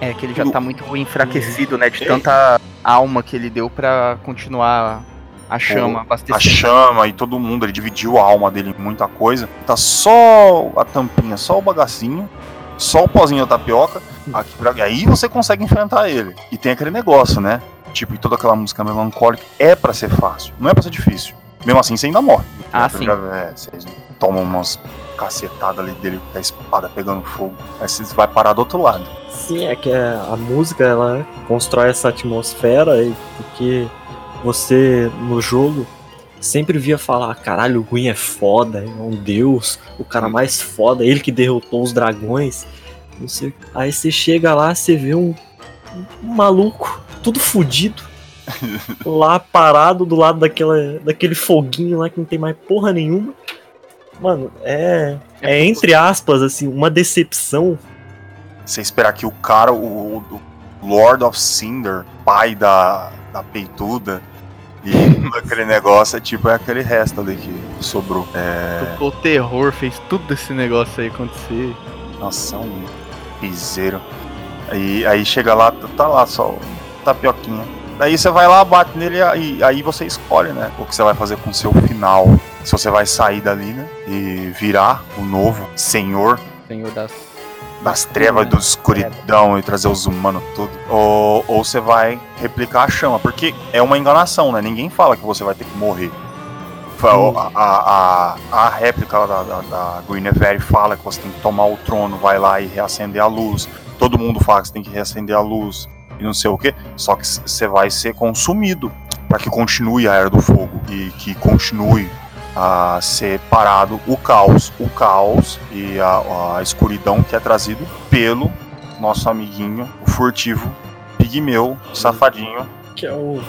É que ele já tá muito enfraquecido, né? De tanta alma que ele deu pra continuar a chama a abastecendo. chama e todo mundo, ele dividiu a alma dele em muita coisa. Tá só a tampinha, só o bagacinho, só o pozinho da tapioca. Aqui pra... E aí você consegue enfrentar ele. E tem aquele negócio, né? Tipo, e toda aquela música melancólica é pra ser fácil, não é pra ser difícil. Mesmo assim, você ainda morre. Ah, Você sim. já- é, vocês tomam umas cacetadas ali dele com a espada pegando fogo. Aí você vai parar do outro lado. Sim, é que a a música ela constrói essa atmosfera e porque você no jogo sempre via falar, caralho, o Gwyn é foda, é um deus, o cara mais foda, ele que derrotou os dragões. Não sei. Aí você chega lá, você vê um, um maluco, tudo fudido, lá parado do lado daquela, daquele foguinho lá que não tem mais porra nenhuma. Mano, é, é entre aspas, assim, uma decepção Você esperar que o cara, o, o Lord of Cinder, pai da, da peituda, e aquele negócio é tipo é aquele resto ali que sobrou. É, Tocou terror, fez tudo esse negócio aí acontecer. nossa, é um piseiro. Aí, aí chega lá, tá lá só o tapioquinha. Daí você vai lá, bate nele e aí você escolhe, né? O que você vai fazer com o seu final. Se você vai sair dali, né? E virar o novo senhor Senhor das. Das trevas, da escuridão e trazer os humanos tudo. Ou, ou você vai replicar a chama, porque é uma enganação, né? Ninguém fala que você vai ter que morrer. A, a, a, a réplica da, da, da Guinevere fala que você tem que tomar o trono, vai lá e reacender a luz. Todo mundo fala que você tem que reacender a luz e não sei o que. Só que você vai ser consumido para que continue a Era do Fogo e que continue a ser parado o caos, o caos e a, a escuridão que é trazido pelo nosso amiguinho, o furtivo, pigmeu, safadinho. que é o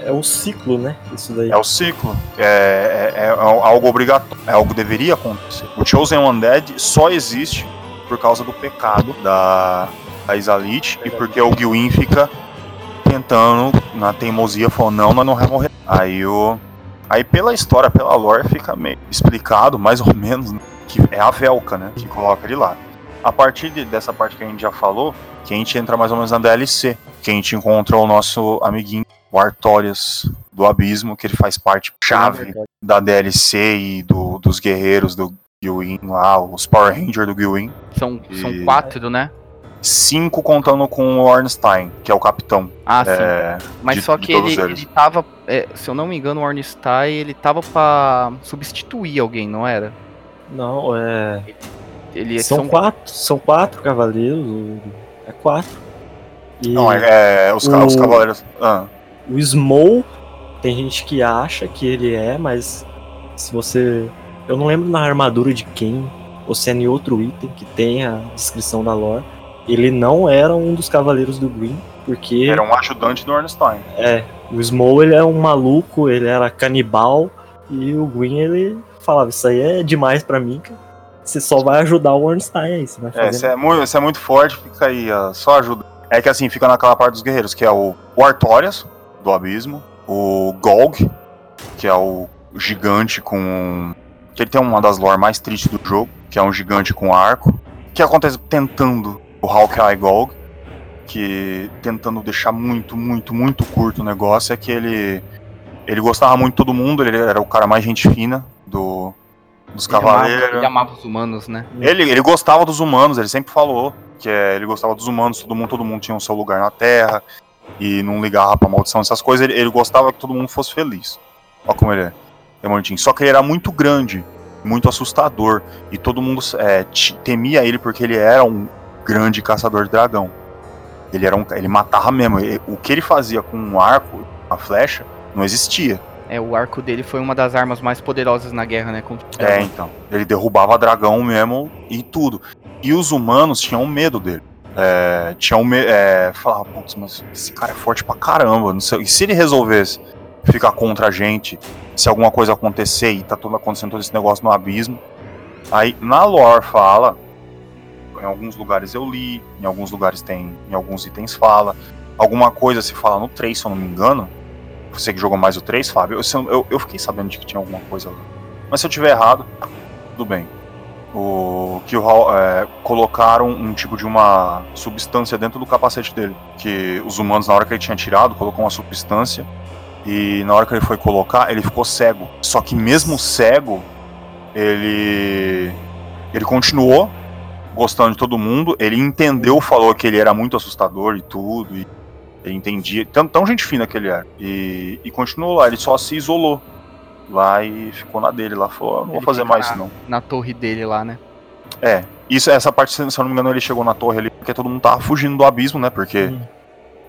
é o ciclo, né? Isso daí. É o ciclo, é, é- é algo obrigatório, é algo que deveria acontecer. O Chosen Undead só existe por causa do pecado da, da Isalite e porque o Gilwin fica tentando, na teimosia, falou: não, nós não vamos morrer. Aí o. Aí pela história, pela lore, fica meio explicado, mais ou menos, né, que é a Velka, né? Que coloca ele lá. A partir de- dessa parte que a gente já falou, que a gente entra mais ou menos na DLC, que a gente encontra o nosso amiguinho, o Artorias do Abismo, que ele faz parte chave da DLC e do, dos guerreiros do Gilwin lá, os Power Rangers do Gilwin. São, são quatro, né? Cinco contando com o Ornstein, que é o capitão. Ah, sim. É, Mas de- só que ele, eles. ele tava. é, se eu não me engano, o Ornstein, ele tava pra substituir alguém, não era? Não, é. Ele São, são quatro, são quatro cavaleiros. o- É quatro. E não, é, é, os, ca- os o- cavaleiros. Ah, o Small, tem gente que acha que ele é, mas se você. Eu não lembro na armadura de quem, ou se é em outro item que tem a descrição da lore. Ele não era um dos cavaleiros do Green, porque era um ajudante do Ornstein. é, o Small ele é um maluco, ele era canibal, e o Green ele falava, isso aí é demais pra mim, que você só vai ajudar o Ornstein aí, você vai É, fazer você é, muito, você é muito forte, fica aí, ó, só ajuda. É que assim, fica naquela parte dos guerreiros, que é o, o Artorias, do Abismo, o Golg, que é o gigante com. que ele tem uma das lore mais tristes do jogo, que é um gigante com arco. O que acontece tentando o Hawkeye Golg, que tentando deixar muito, muito, muito curto o negócio, é que ele. Ele gostava muito de todo mundo, ele era o cara mais gente fina do, dos ele amava, cavaleiros. ele amava os humanos, né? Ele, ele gostava dos humanos, ele sempre falou que é, ele gostava dos humanos, todo mundo, todo mundo tinha o seu lugar na Terra e não ligava pra maldição, essas coisas. Ele, ele gostava que todo mundo fosse feliz. Olha como ele é. É bonitinho. Só que ele era muito grande, muito assustador e todo mundo é, te- temia ele porque ele era um grande caçador de dragão. Ele era um, ele matava mesmo. Ele- o que ele fazia com um arco, uma flecha, não existia. É, o arco dele foi uma das armas mais poderosas na guerra, né? contra É, então. Ele derrubava dragão mesmo e tudo. E os humanos tinham medo dele. É, tinham medo. É, falavam, putz, mas esse cara é forte pra caramba. Não sei. E se ele resolvesse fica contra a gente se alguma coisa acontecer e tá tudo acontecendo todo esse negócio no abismo. Aí na lore fala, em alguns lugares eu li, em alguns lugares tem, em alguns itens fala, alguma coisa se fala no 3, se eu não me engano. Você que jogou mais o 3, Fábio, eu, eu, eu- fiquei sabendo de que tinha alguma coisa lá. Mas se eu tiver errado, tudo bem. O que é, colocaram um tipo de uma substância dentro do capacete dele, que os humanos na hora que ele tinha tirado colocou uma substância e na hora que ele foi colocar ele ficou cego. Só que mesmo cego ele ele continuou gostando de todo mundo. Ele entendeu, falou que ele era muito assustador e tudo. E ele entendia. Tão, tão gente fina que ele era. E, e continuou lá. Ele só se isolou lá e ficou na dele lá. Falou: "Ah, não vou Ele fazer fica mais na- isso não. Na torre dele lá, né? É. Isso, essa parte, se eu não me engano, ele chegou na torre ali porque todo mundo tava fugindo do abismo, né? Porque Hum.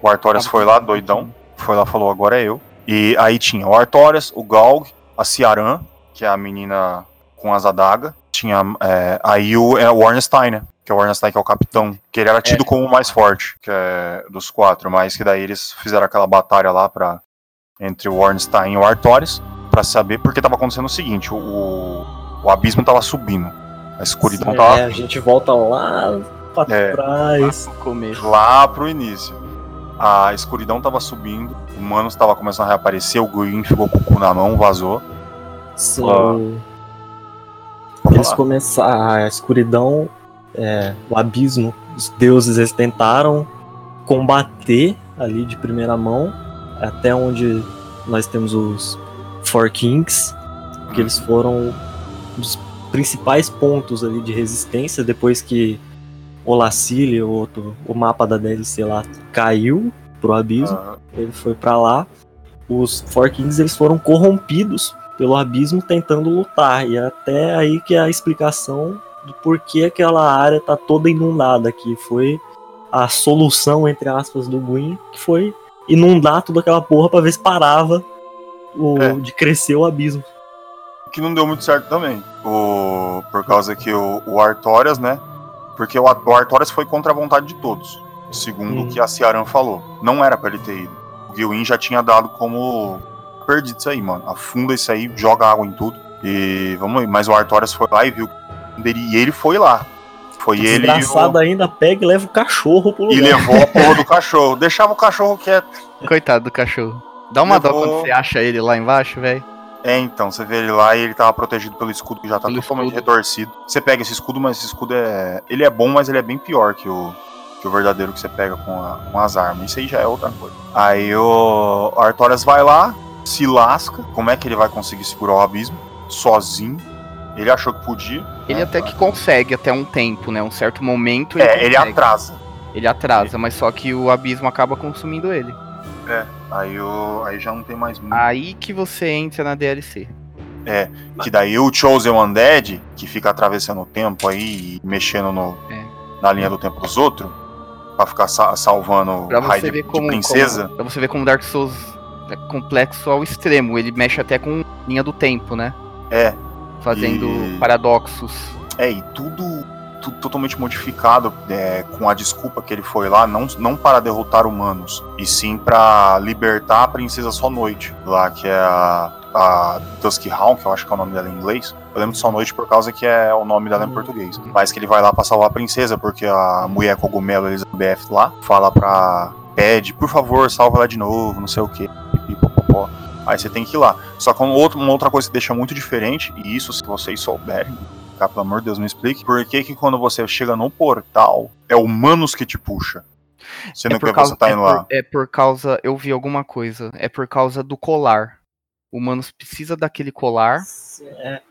o Artorias foi lá, doidão. Foi lá falou: agora é eu. E aí tinha o Artorias, o Galg, a Ciaran, que é a menina com as adagas. Tinha é, aí o, é, o Ornstein, né? Que é o Ornstein, que é o capitão. Que ele era tido como o mais forte que é, dos quatro. Mas que daí eles fizeram aquela batalha lá pra, entre o Ornstein e o Artorias. Pra saber, porque tava acontecendo o seguinte: o, o, o abismo tava subindo. A escuridão É, tava a gente volta lá pra É. trás. No começo. lá pro início. A escuridão tava subindo, o Manos tava começando a reaparecer, o Green ficou com o cu na mão, vazou. Sim, Ah. Eles começaram. A escuridão, é, o abismo, os deuses eles tentaram combater ali de primeira mão, até onde nós temos os Four Kings, que eles foram os principais pontos ali de resistência depois que o Lacile, o, outro, o mapa da DLC lá, caiu pro abismo Ah, ele foi pra lá. Os Four Kings eles foram corrompidos pelo abismo tentando lutar. E é até aí que é a explicação do porquê aquela área tá toda inundada aqui. Foi a solução, entre aspas, do Gwyn, que foi inundar toda aquela porra pra ver se parava o, É. de crescer o abismo. que não deu muito certo também. O, por causa que o, o Artorias, né? Porque o, o Artorias foi contra a vontade de todos. Segundo Hum. o que a Ciaran falou. Não era pra ele ter ido. O Gilwin já tinha dado como perdido isso aí, mano. Afunda isso aí, joga água em tudo. E vamos aí. Mas o Artorias foi lá e viu e ele foi lá. Foi ele e o- ainda pega e leva o cachorro pro E lugar. levou a porra do cachorro. Deixava o cachorro quieto. Coitado do cachorro. Dá uma dó Levou- quando você acha ele lá embaixo, velho. É, então, você vê ele lá e ele tava protegido pelo escudo que já tá Pelo totalmente escudo. retorcido. Você pega esse escudo, mas esse escudo é. Ele é bom, mas ele é bem pior que o, que o verdadeiro que você pega com, a- com as armas. Isso aí já é outra coisa. Aí o Artorias vai lá, se lasca. Como é que ele vai conseguir segurar o abismo? Sozinho. Ele achou que podia. Ele né? até que consegue até um tempo, né? Um certo momento. É, ele consegue. atrasa. Ele atrasa, mas só que o abismo acaba consumindo ele. Aí, o, aí já não tem mais muito. Aí que você entra na DLC. Que daí o Chosen Undead, que fica atravessando o tempo aí e mexendo no, É. na linha do tempo dos outros, pra ficar sa- salvando Pra você ver de como. princesa. como- pra você ver como Dark Souls é complexo ao extremo. Ele mexe até com linha do tempo, né? É, Fazendo E- paradoxos. é, e tudo, tudo totalmente modificado é, com a desculpa que ele foi lá, não, não para derrotar humanos, e sim pra libertar a princesa Só Noite, lá que é a, a Dusky Hound, que eu acho que é o nome dela em inglês. Eu lembro de Só Noite por causa que é o nome dela em português. Mas que ele vai lá pra salvar a princesa, porque a mulher cogumelo Elizabeth lá fala pra. Pede, por favor, salva ela de novo, não sei o que. Pipipopopó. Aí você tem que ir lá. Só que um uma outra coisa que deixa muito diferente, e isso se vocês souberem, Cara, pelo amor de Deus, me explique. Por que, que quando você chega no portal, é o Manos que te puxa? Sendo que você tá é indo por- lá. é por causa. Eu vi alguma coisa. É por causa do colar. O Manos precisa daquele colar É,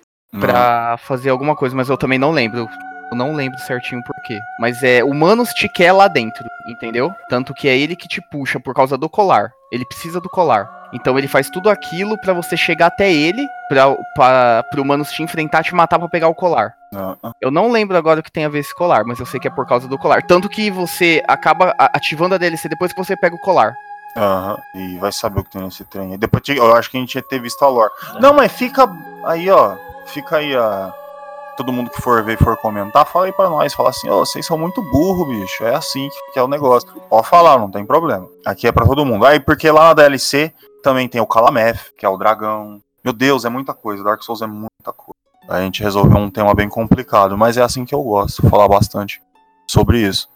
pra fazer alguma coisa, mas eu também não lembro. Eu não lembro certinho por quê. Mas é, o Manos te quer lá dentro, entendeu? Tanto que é ele que te puxa por causa do colar. Ele precisa do colar. Então ele faz tudo aquilo pra você chegar até ele, pra, pra, pro Manos te enfrentar, te matar pra pegar o colar. Ah, ah. Eu não lembro agora o que tem a ver esse colar, mas eu sei que é por causa do colar. Tanto que você acaba ativando a DLC depois que você pega o colar. Aham, e vai saber o que tem nesse trem. Depois eu acho que a gente ia ter visto a lore. Não, mas fica aí, ó. Fica aí a, todo mundo que for ver e for comentar, fala aí pra nós. Fala assim, ô, vocês são muito burro, bicho. É assim que, é o negócio. Pode falar, não tem problema. Aqui é pra todo mundo. Aí, porque lá na DLC também tem o Calameth, que é o dragão. Meu Deus, é muita coisa. Dark Souls é muita coisa. A gente resolveu um tema bem complicado, mas é assim que eu gosto, falar bastante sobre isso.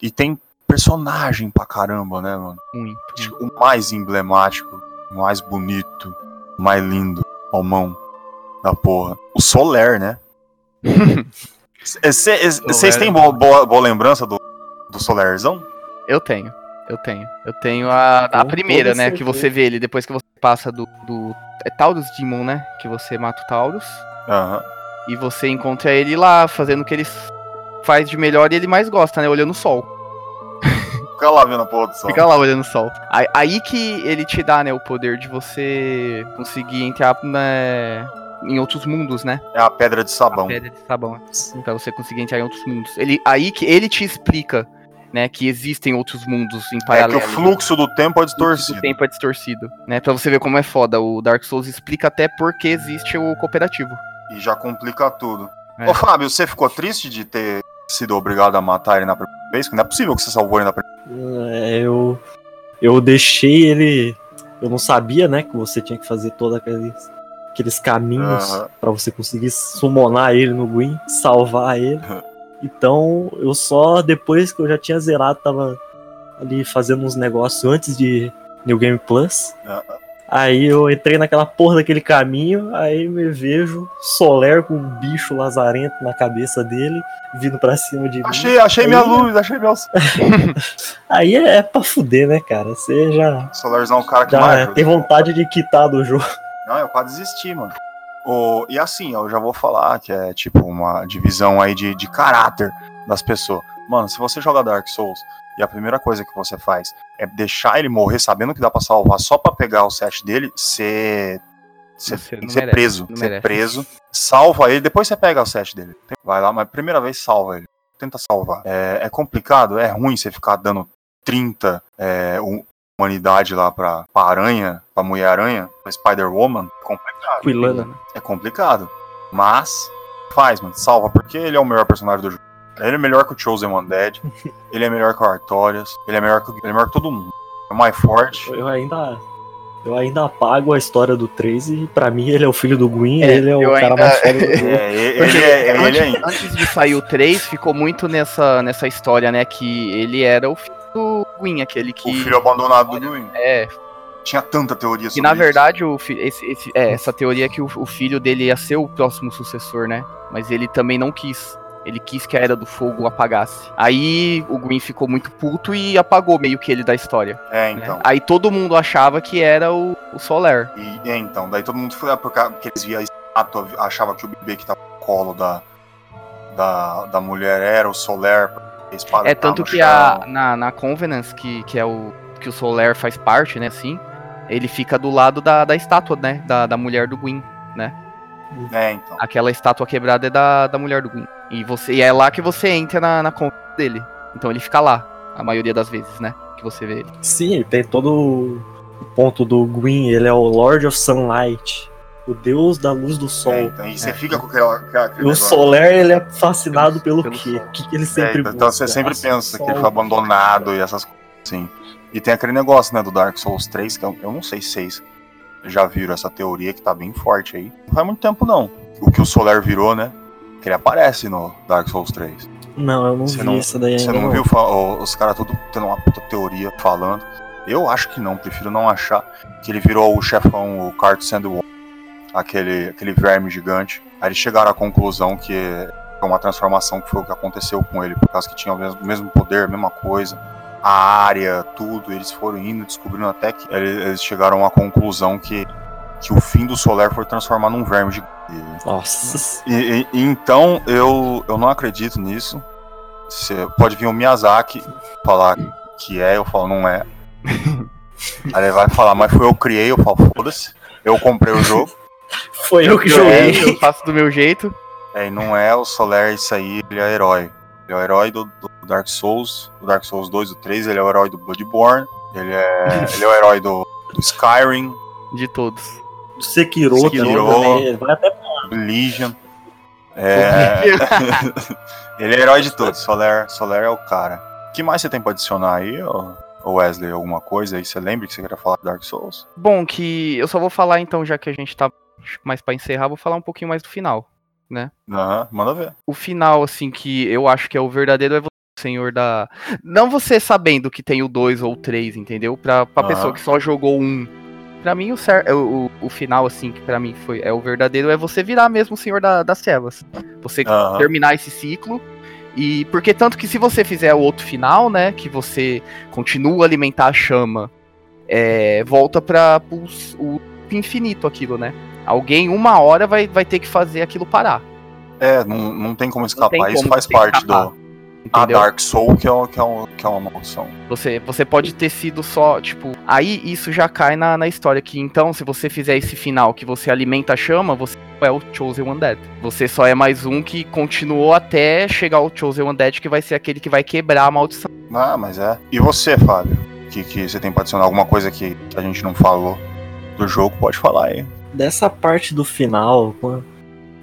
E tem personagem pra caramba, né, mano? Muito. O mais emblemático, o mais bonito, o mais lindo, ao mão da porra. O Soler, né? Vocês têm boa, boa, boa lembrança do, do Solerzão? Eu tenho. Eu tenho. Eu tenho a, a Com primeira, né? Que você vê ele depois que você passa do. do é Taurus Demon, né? Que você mata o Taurus. Aham. E você encontra ele lá fazendo o que ele faz de melhor e ele mais gosta, né? Olhando o sol. Fica lá vendo a porra do sol. Fica lá olhando o sol. Aí, aí que ele te dá, né, o poder de você conseguir entrar né, em outros mundos, né? É a pedra de sabão. A pedra de sabão. Pra você conseguir entrar em outros mundos. Ele, aí que ele te explica, né, que existem outros mundos em É que paralelo. o fluxo do tempo é O distorcido. tempo é distorcido, né? Pra você ver como é foda. O Dark Souls explica até por que existe o cooperativo. E já complica tudo. É. Ô, Fábio, você ficou triste de ter sido obrigado a matar ele na primeira vez? Não é possível que você salvou ele na primeira É, eu, eu deixei ele. Eu não sabia, né, que você tinha que fazer todos aqueles, aqueles caminhos Aham. pra você conseguir summonar ele no Gwyn, salvar ele. Então, eu só depois que eu já tinha zerado, tava ali fazendo uns negócios antes de New Game Plus. Aí eu entrei naquela porra daquele caminho, aí me vejo Soler com um bicho lazarento na cabeça dele, vindo pra cima de mim. Achei, achei Aí- minha luz, achei meu. Aí é, é pra fuder, né, cara? Você já, Solarzão é o cara que já mais. tem vontade de quitar do jogo. Não, eu quase desisti, mano. O, e assim, eu já vou falar que é tipo uma divisão aí de, de caráter das pessoas. Mano, se você joga Dark Souls e a primeira coisa que você faz é deixar ele morrer sabendo que dá pra salvar só pra pegar o set dele, você. Você Você tem que ser preso. merece. preso, salva ele, depois você pega o set dele. Vai lá, mas primeira vez salva ele. Tenta salvar. É, é complicado, é ruim você ficar dando 30 é, um- humanidade lá pra, pra aranha, pra Mulher-Aranha, pra Spider-Woman. É complicado. Quilana. É complicado. Mas faz, mano. Salva, porque ele é o melhor personagem do jogo. Ele é melhor que o Chosen One Dead. ele é melhor que o Artorias. Ele é melhor que, o- ele é melhor que todo mundo. É o mais forte. Eu ainda. Eu ainda apago a história do 3 e pra mim ele é o filho do Gwyn, É, ele é o cara ainda- mais foda do jogo. É, ele, ele é, ele antes, antes de sair o 3, ficou muito nessa, nessa história, né? Que ele era o filho do Gwyn, aquele que. O filho abandonado do Gwyn. É, Tinha tanta teoria E sobre na isso. verdade, o esse, esse- é, essa teoria é que o, o filho dele ia ser o próximo sucessor, né? Mas ele também não quis. Ele quis que a Era do Fogo apagasse. Aí o Gwyn ficou muito puto e apagou meio que ele da história. É, né? então. Aí todo mundo achava que era o, o Soler. E, é, então. Daí todo mundo foi porque, porque eles viam a estátua, achava que o bebê que tava no colo da, da, da mulher era o Soler. Espada É tava tanto que a, na, na Covenants, que, que é o que o Soler faz parte, né, assim, ele fica do lado da, da estátua, né, da, da mulher do Gwyn. É, então. Aquela estátua quebrada é da, da mulher do Gwyn. E, você, e é lá que você entra na, na conta dele. Então ele fica lá, a maioria das vezes, né? Que você vê ele. Sim, ele tem todo o ponto do Gwyn, ele é o Lord of Sunlight, o deus da luz do sol. É, então. E você É. fica com aquela. aquela- aquele E o negócio. Soler, ele é fascinado pelo, Pelo quê? sol. O que, que ele É, sempre então, então você busca? sempre Ah, pensa que ele sol. foi abandonado e essas coisas. Sim. E tem aquele negócio, né, do Dark Souls 3, que eu, eu não sei se vocês já viram essa teoria que tá bem forte aí. Não faz muito tempo, não. O que o Soler virou, né? Que ele aparece no Dark Souls 3. Não, eu não Você vi não- essa daí Você ainda. não viu ó, os caras tudo tendo uma puta teoria falando? Eu acho que não, prefiro não achar que ele virou o chefão, o Carto Sandwall, aquele, aquele verme gigante. Aí eles chegaram à conclusão que foi uma transformação que foi o que aconteceu com ele, por causa que tinha o mesmo, mesmo poder, a mesma coisa. A área, tudo, eles foram indo, descobrindo até que eles, eles chegaram à conclusão que, que o fim do Solar foi transformar num verme gigante. Nossa. E- e então eu, eu não acredito nisso. Você pode vir o Miyazaki falar que é, eu falo não é. Aí ele vai falar, mas foi eu que criei, eu falo, foda-se. Eu comprei o jogo. Foi eu que É, joguei. eu faço do meu jeito. É, e não é o Soler isso aí, ele é herói. Ele é o herói do, do Dark Souls, do Dark Souls 2, do 3, ele é o herói do Bloodborne, ele é, ele é o herói do, do Skyrim, De todos. Sekiro, Sekiro. também, vai até do Legion. É... ele é herói de todos, Soler, Soler é o cara. O que mais você tem pra adicionar aí, ô Wesley? Alguma coisa aí? Você lembra que você queria falar de Dark Souls? Bom, que eu só vou falar então, já que a gente tá mais pra encerrar, vou falar um pouquinho mais do final. Aham, manda ver. O final, assim, que eu acho que é o verdadeiro é você, senhor da. Não você sabendo que tem o 2 ou o 3, entendeu? Pra, pra Aham. pessoa que só jogou um. Pra mim, o, cer- o, o, o final, assim, que pra mim foi é o verdadeiro, é você virar mesmo o senhor da- das trevas. Você Aham. terminar esse ciclo. E porque tanto que se você fizer o outro final, né, que você continua a alimentar a chama, é, volta para o infinito aquilo, né? Alguém uma hora vai, vai ter que fazer aquilo parar, É, não, não tem como escapar. tem Isso como faz você parte escapar, do. A entendeu? Dark Soul, que é, o- que, é o- que é uma maldição. Você, você pode ter sido só, tipo, aí isso já cai na, na história que então, se você fizer esse final que você alimenta a chama, você é o Chosen One Dead. Você só é mais um que continuou até chegar ao Chosen One Dead, que vai ser aquele que vai quebrar a maldição. Ah, mas é. E você, Fábio? Que, que você tem pra adicionar alguma coisa que, que a gente não falou do jogo? Pode falar aí. Dessa parte do final,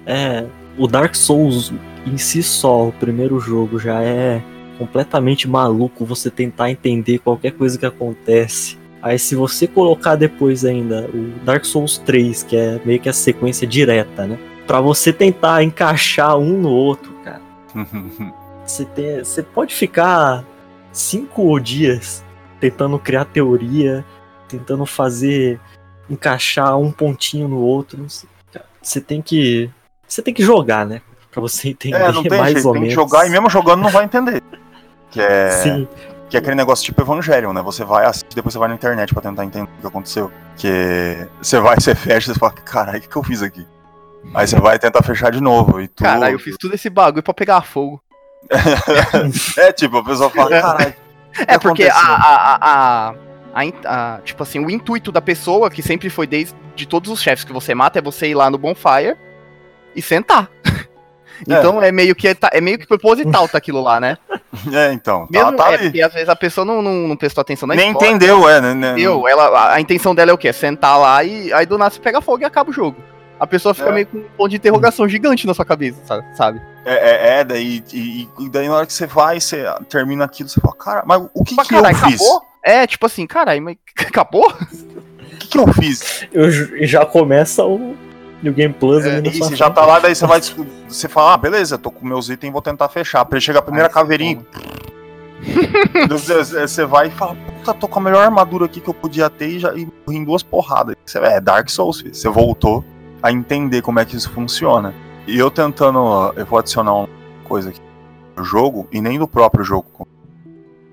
é, o Dark Souls em si só, o primeiro jogo, já é completamente maluco você tentar entender qualquer coisa que acontece. Aí se você colocar depois ainda o Dark Souls 3, que é meio que a sequência direta, né? Pra você tentar encaixar um no outro, cara. Você, tem, você pode ficar cinco dias tentando criar teoria, tentando fazer encaixar um pontinho no outro. Você tem que. Você tem que jogar, né? Pra você entender é, não tem mais jeito. ou Tem que menos. jogar e mesmo jogando não vai entender. Que é, Sim, que é aquele negócio tipo Evangelion, né? Você vai assistir, depois você vai na internet pra tentar entender o que aconteceu. Que você vai, você fecha e você fala, caralho, o que, que eu fiz aqui? Aí você vai tentar fechar de novo. E tu... Caralho, eu fiz todo esse bagulho pra pegar fogo. é tipo, a pessoa fala, caralho. que É porque a, aconteceu?" a, a, a- a a- Tipo assim, o intuito da pessoa, que sempre foi desde de todos os chefes que você mata, é você ir lá no bonfire e sentar. Então é meio que tá- é meio que proposital tá aquilo lá, né? É, então. Tá, Mesmo, tá é porque às vezes a pessoa não, não, não prestou atenção na Nem história. entendeu, é, né? né? Entendeu? Ela, a, a intenção dela é o quê? É sentar lá e aí do nada você pega fogo e acaba o jogo. A pessoa fica É. meio com um ponto de interrogação gigante na sua cabeça, sa- sabe? É, é, é, daí, e, e daí na hora que você vai, você termina aquilo, você fala, cara, mas o que, que caralho, eu fiz? acabou? É, tipo assim, caralho, mas acabou? O que, que eu fiz? eu, já começa o New Game Plus É, ali E você já tá lá, daí você vai. Você fala, ah, beleza, tô com meus itens, vou tentar fechar. Pra ele chegar a primeira Ai, caveirinha. você, vai e fala, puta, tô com a melhor armadura aqui que eu podia ter e, já, e morri em duas porradas. Você, é Dark Souls, filho. Você voltou a entender como é que isso funciona. E eu tentando, eu vou adicionar uma coisa aqui no jogo, e nem do próprio jogo como,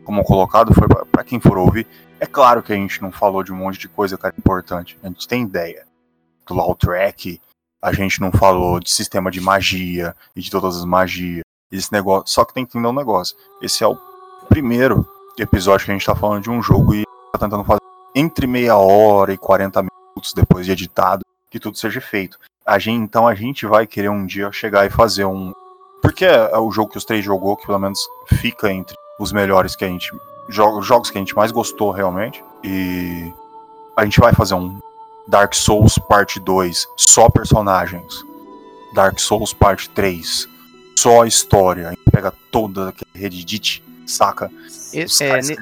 como colocado, foi pra quem for ouvir. É claro que a gente não falou de um monte de coisa, cara, importante. A gente tem ideia do Law Track, a gente não falou de sistema de magia e de todas as magias. Esse negócio. Só que tem que entender um negócio. Esse é o primeiro episódio que a gente tá falando de um jogo e tá tentando fazer entre meia hora e 40 minutos depois de editado que tudo seja feito. A gente, então a gente vai querer um dia chegar e fazer um. Porque é o jogo que os três jogou, que pelo menos fica entre os melhores que a gente. Jogos, jogos que a gente mais gostou realmente. E a gente vai fazer um Dark Souls Parte 2, só personagens. Dark Souls Parte 3, só história. A gente pega toda aquele Reddit, saca? É,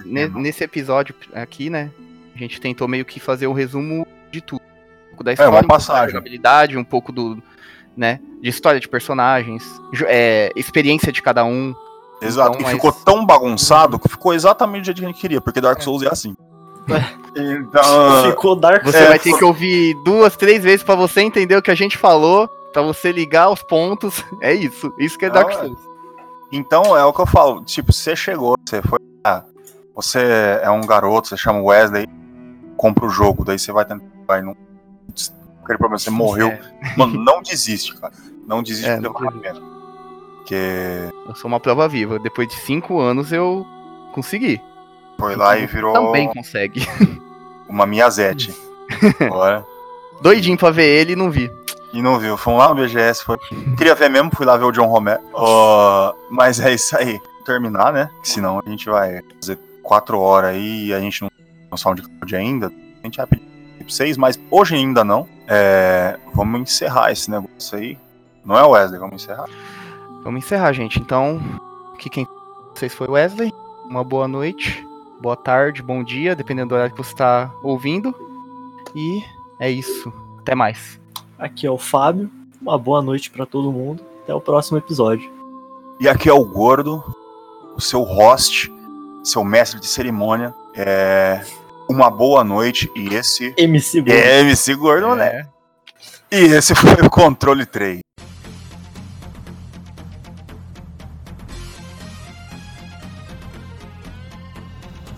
ne- nesse episódio aqui, né? A gente tentou meio que fazer um resumo de tudo. Um pouco da É, história, uma um pouco da passagem. um pouco do. né? De história de personagens, é, experiência de cada um. Exato. Então, e mas- ficou tão bagunçado que ficou exatamente do jeito que a gente queria, porque Dark Souls é assim. Então. Ficou Dark Você É, vai ter que ouvir duas, três vezes pra você entender o que a gente falou, pra você ligar os pontos. É isso. Isso que é Dark Não, é. Souls. Então é o que eu falo. Tipo, você chegou, você foi. ah, você é um garoto, você chama Wesley, compra o jogo, daí você vai tentar. Vai num. Aquele problema, você morreu. É, Mano, não desiste, cara. Não desiste É, porque não. Porque eu sou uma prova viva. Depois de cinco anos eu consegui. foi lá e virou Também consegue. uma Miyazete. Agora. Doidinho pra ver ele e não vi. E não viu. Fomos lá no BGS. Foi... Queria ver mesmo, fui lá ver o John Romero. Ó, mas é isso aí. Terminar, né? Senão a gente vai fazer quatro horas aí e a gente não tem SoundCloud ainda. A gente vai pedir pra vocês, mas hoje ainda não. É, Vamos encerrar esse negócio aí. Não é o Wesley, vamos encerrar. Vamos encerrar, gente. Então, que quem vocês foi o Wesley. Uma boa noite, boa tarde, bom dia, dependendo do horário que você está ouvindo. E é isso. Até mais. Aqui é o Fábio. Uma boa noite pra todo mundo. Até o próximo episódio. E aqui é o Gordo, o seu host, seu mestre de cerimônia. É... Uma boa noite e esse MC Gordo. é MC Gordo, né? É. E esse foi o Controle 3.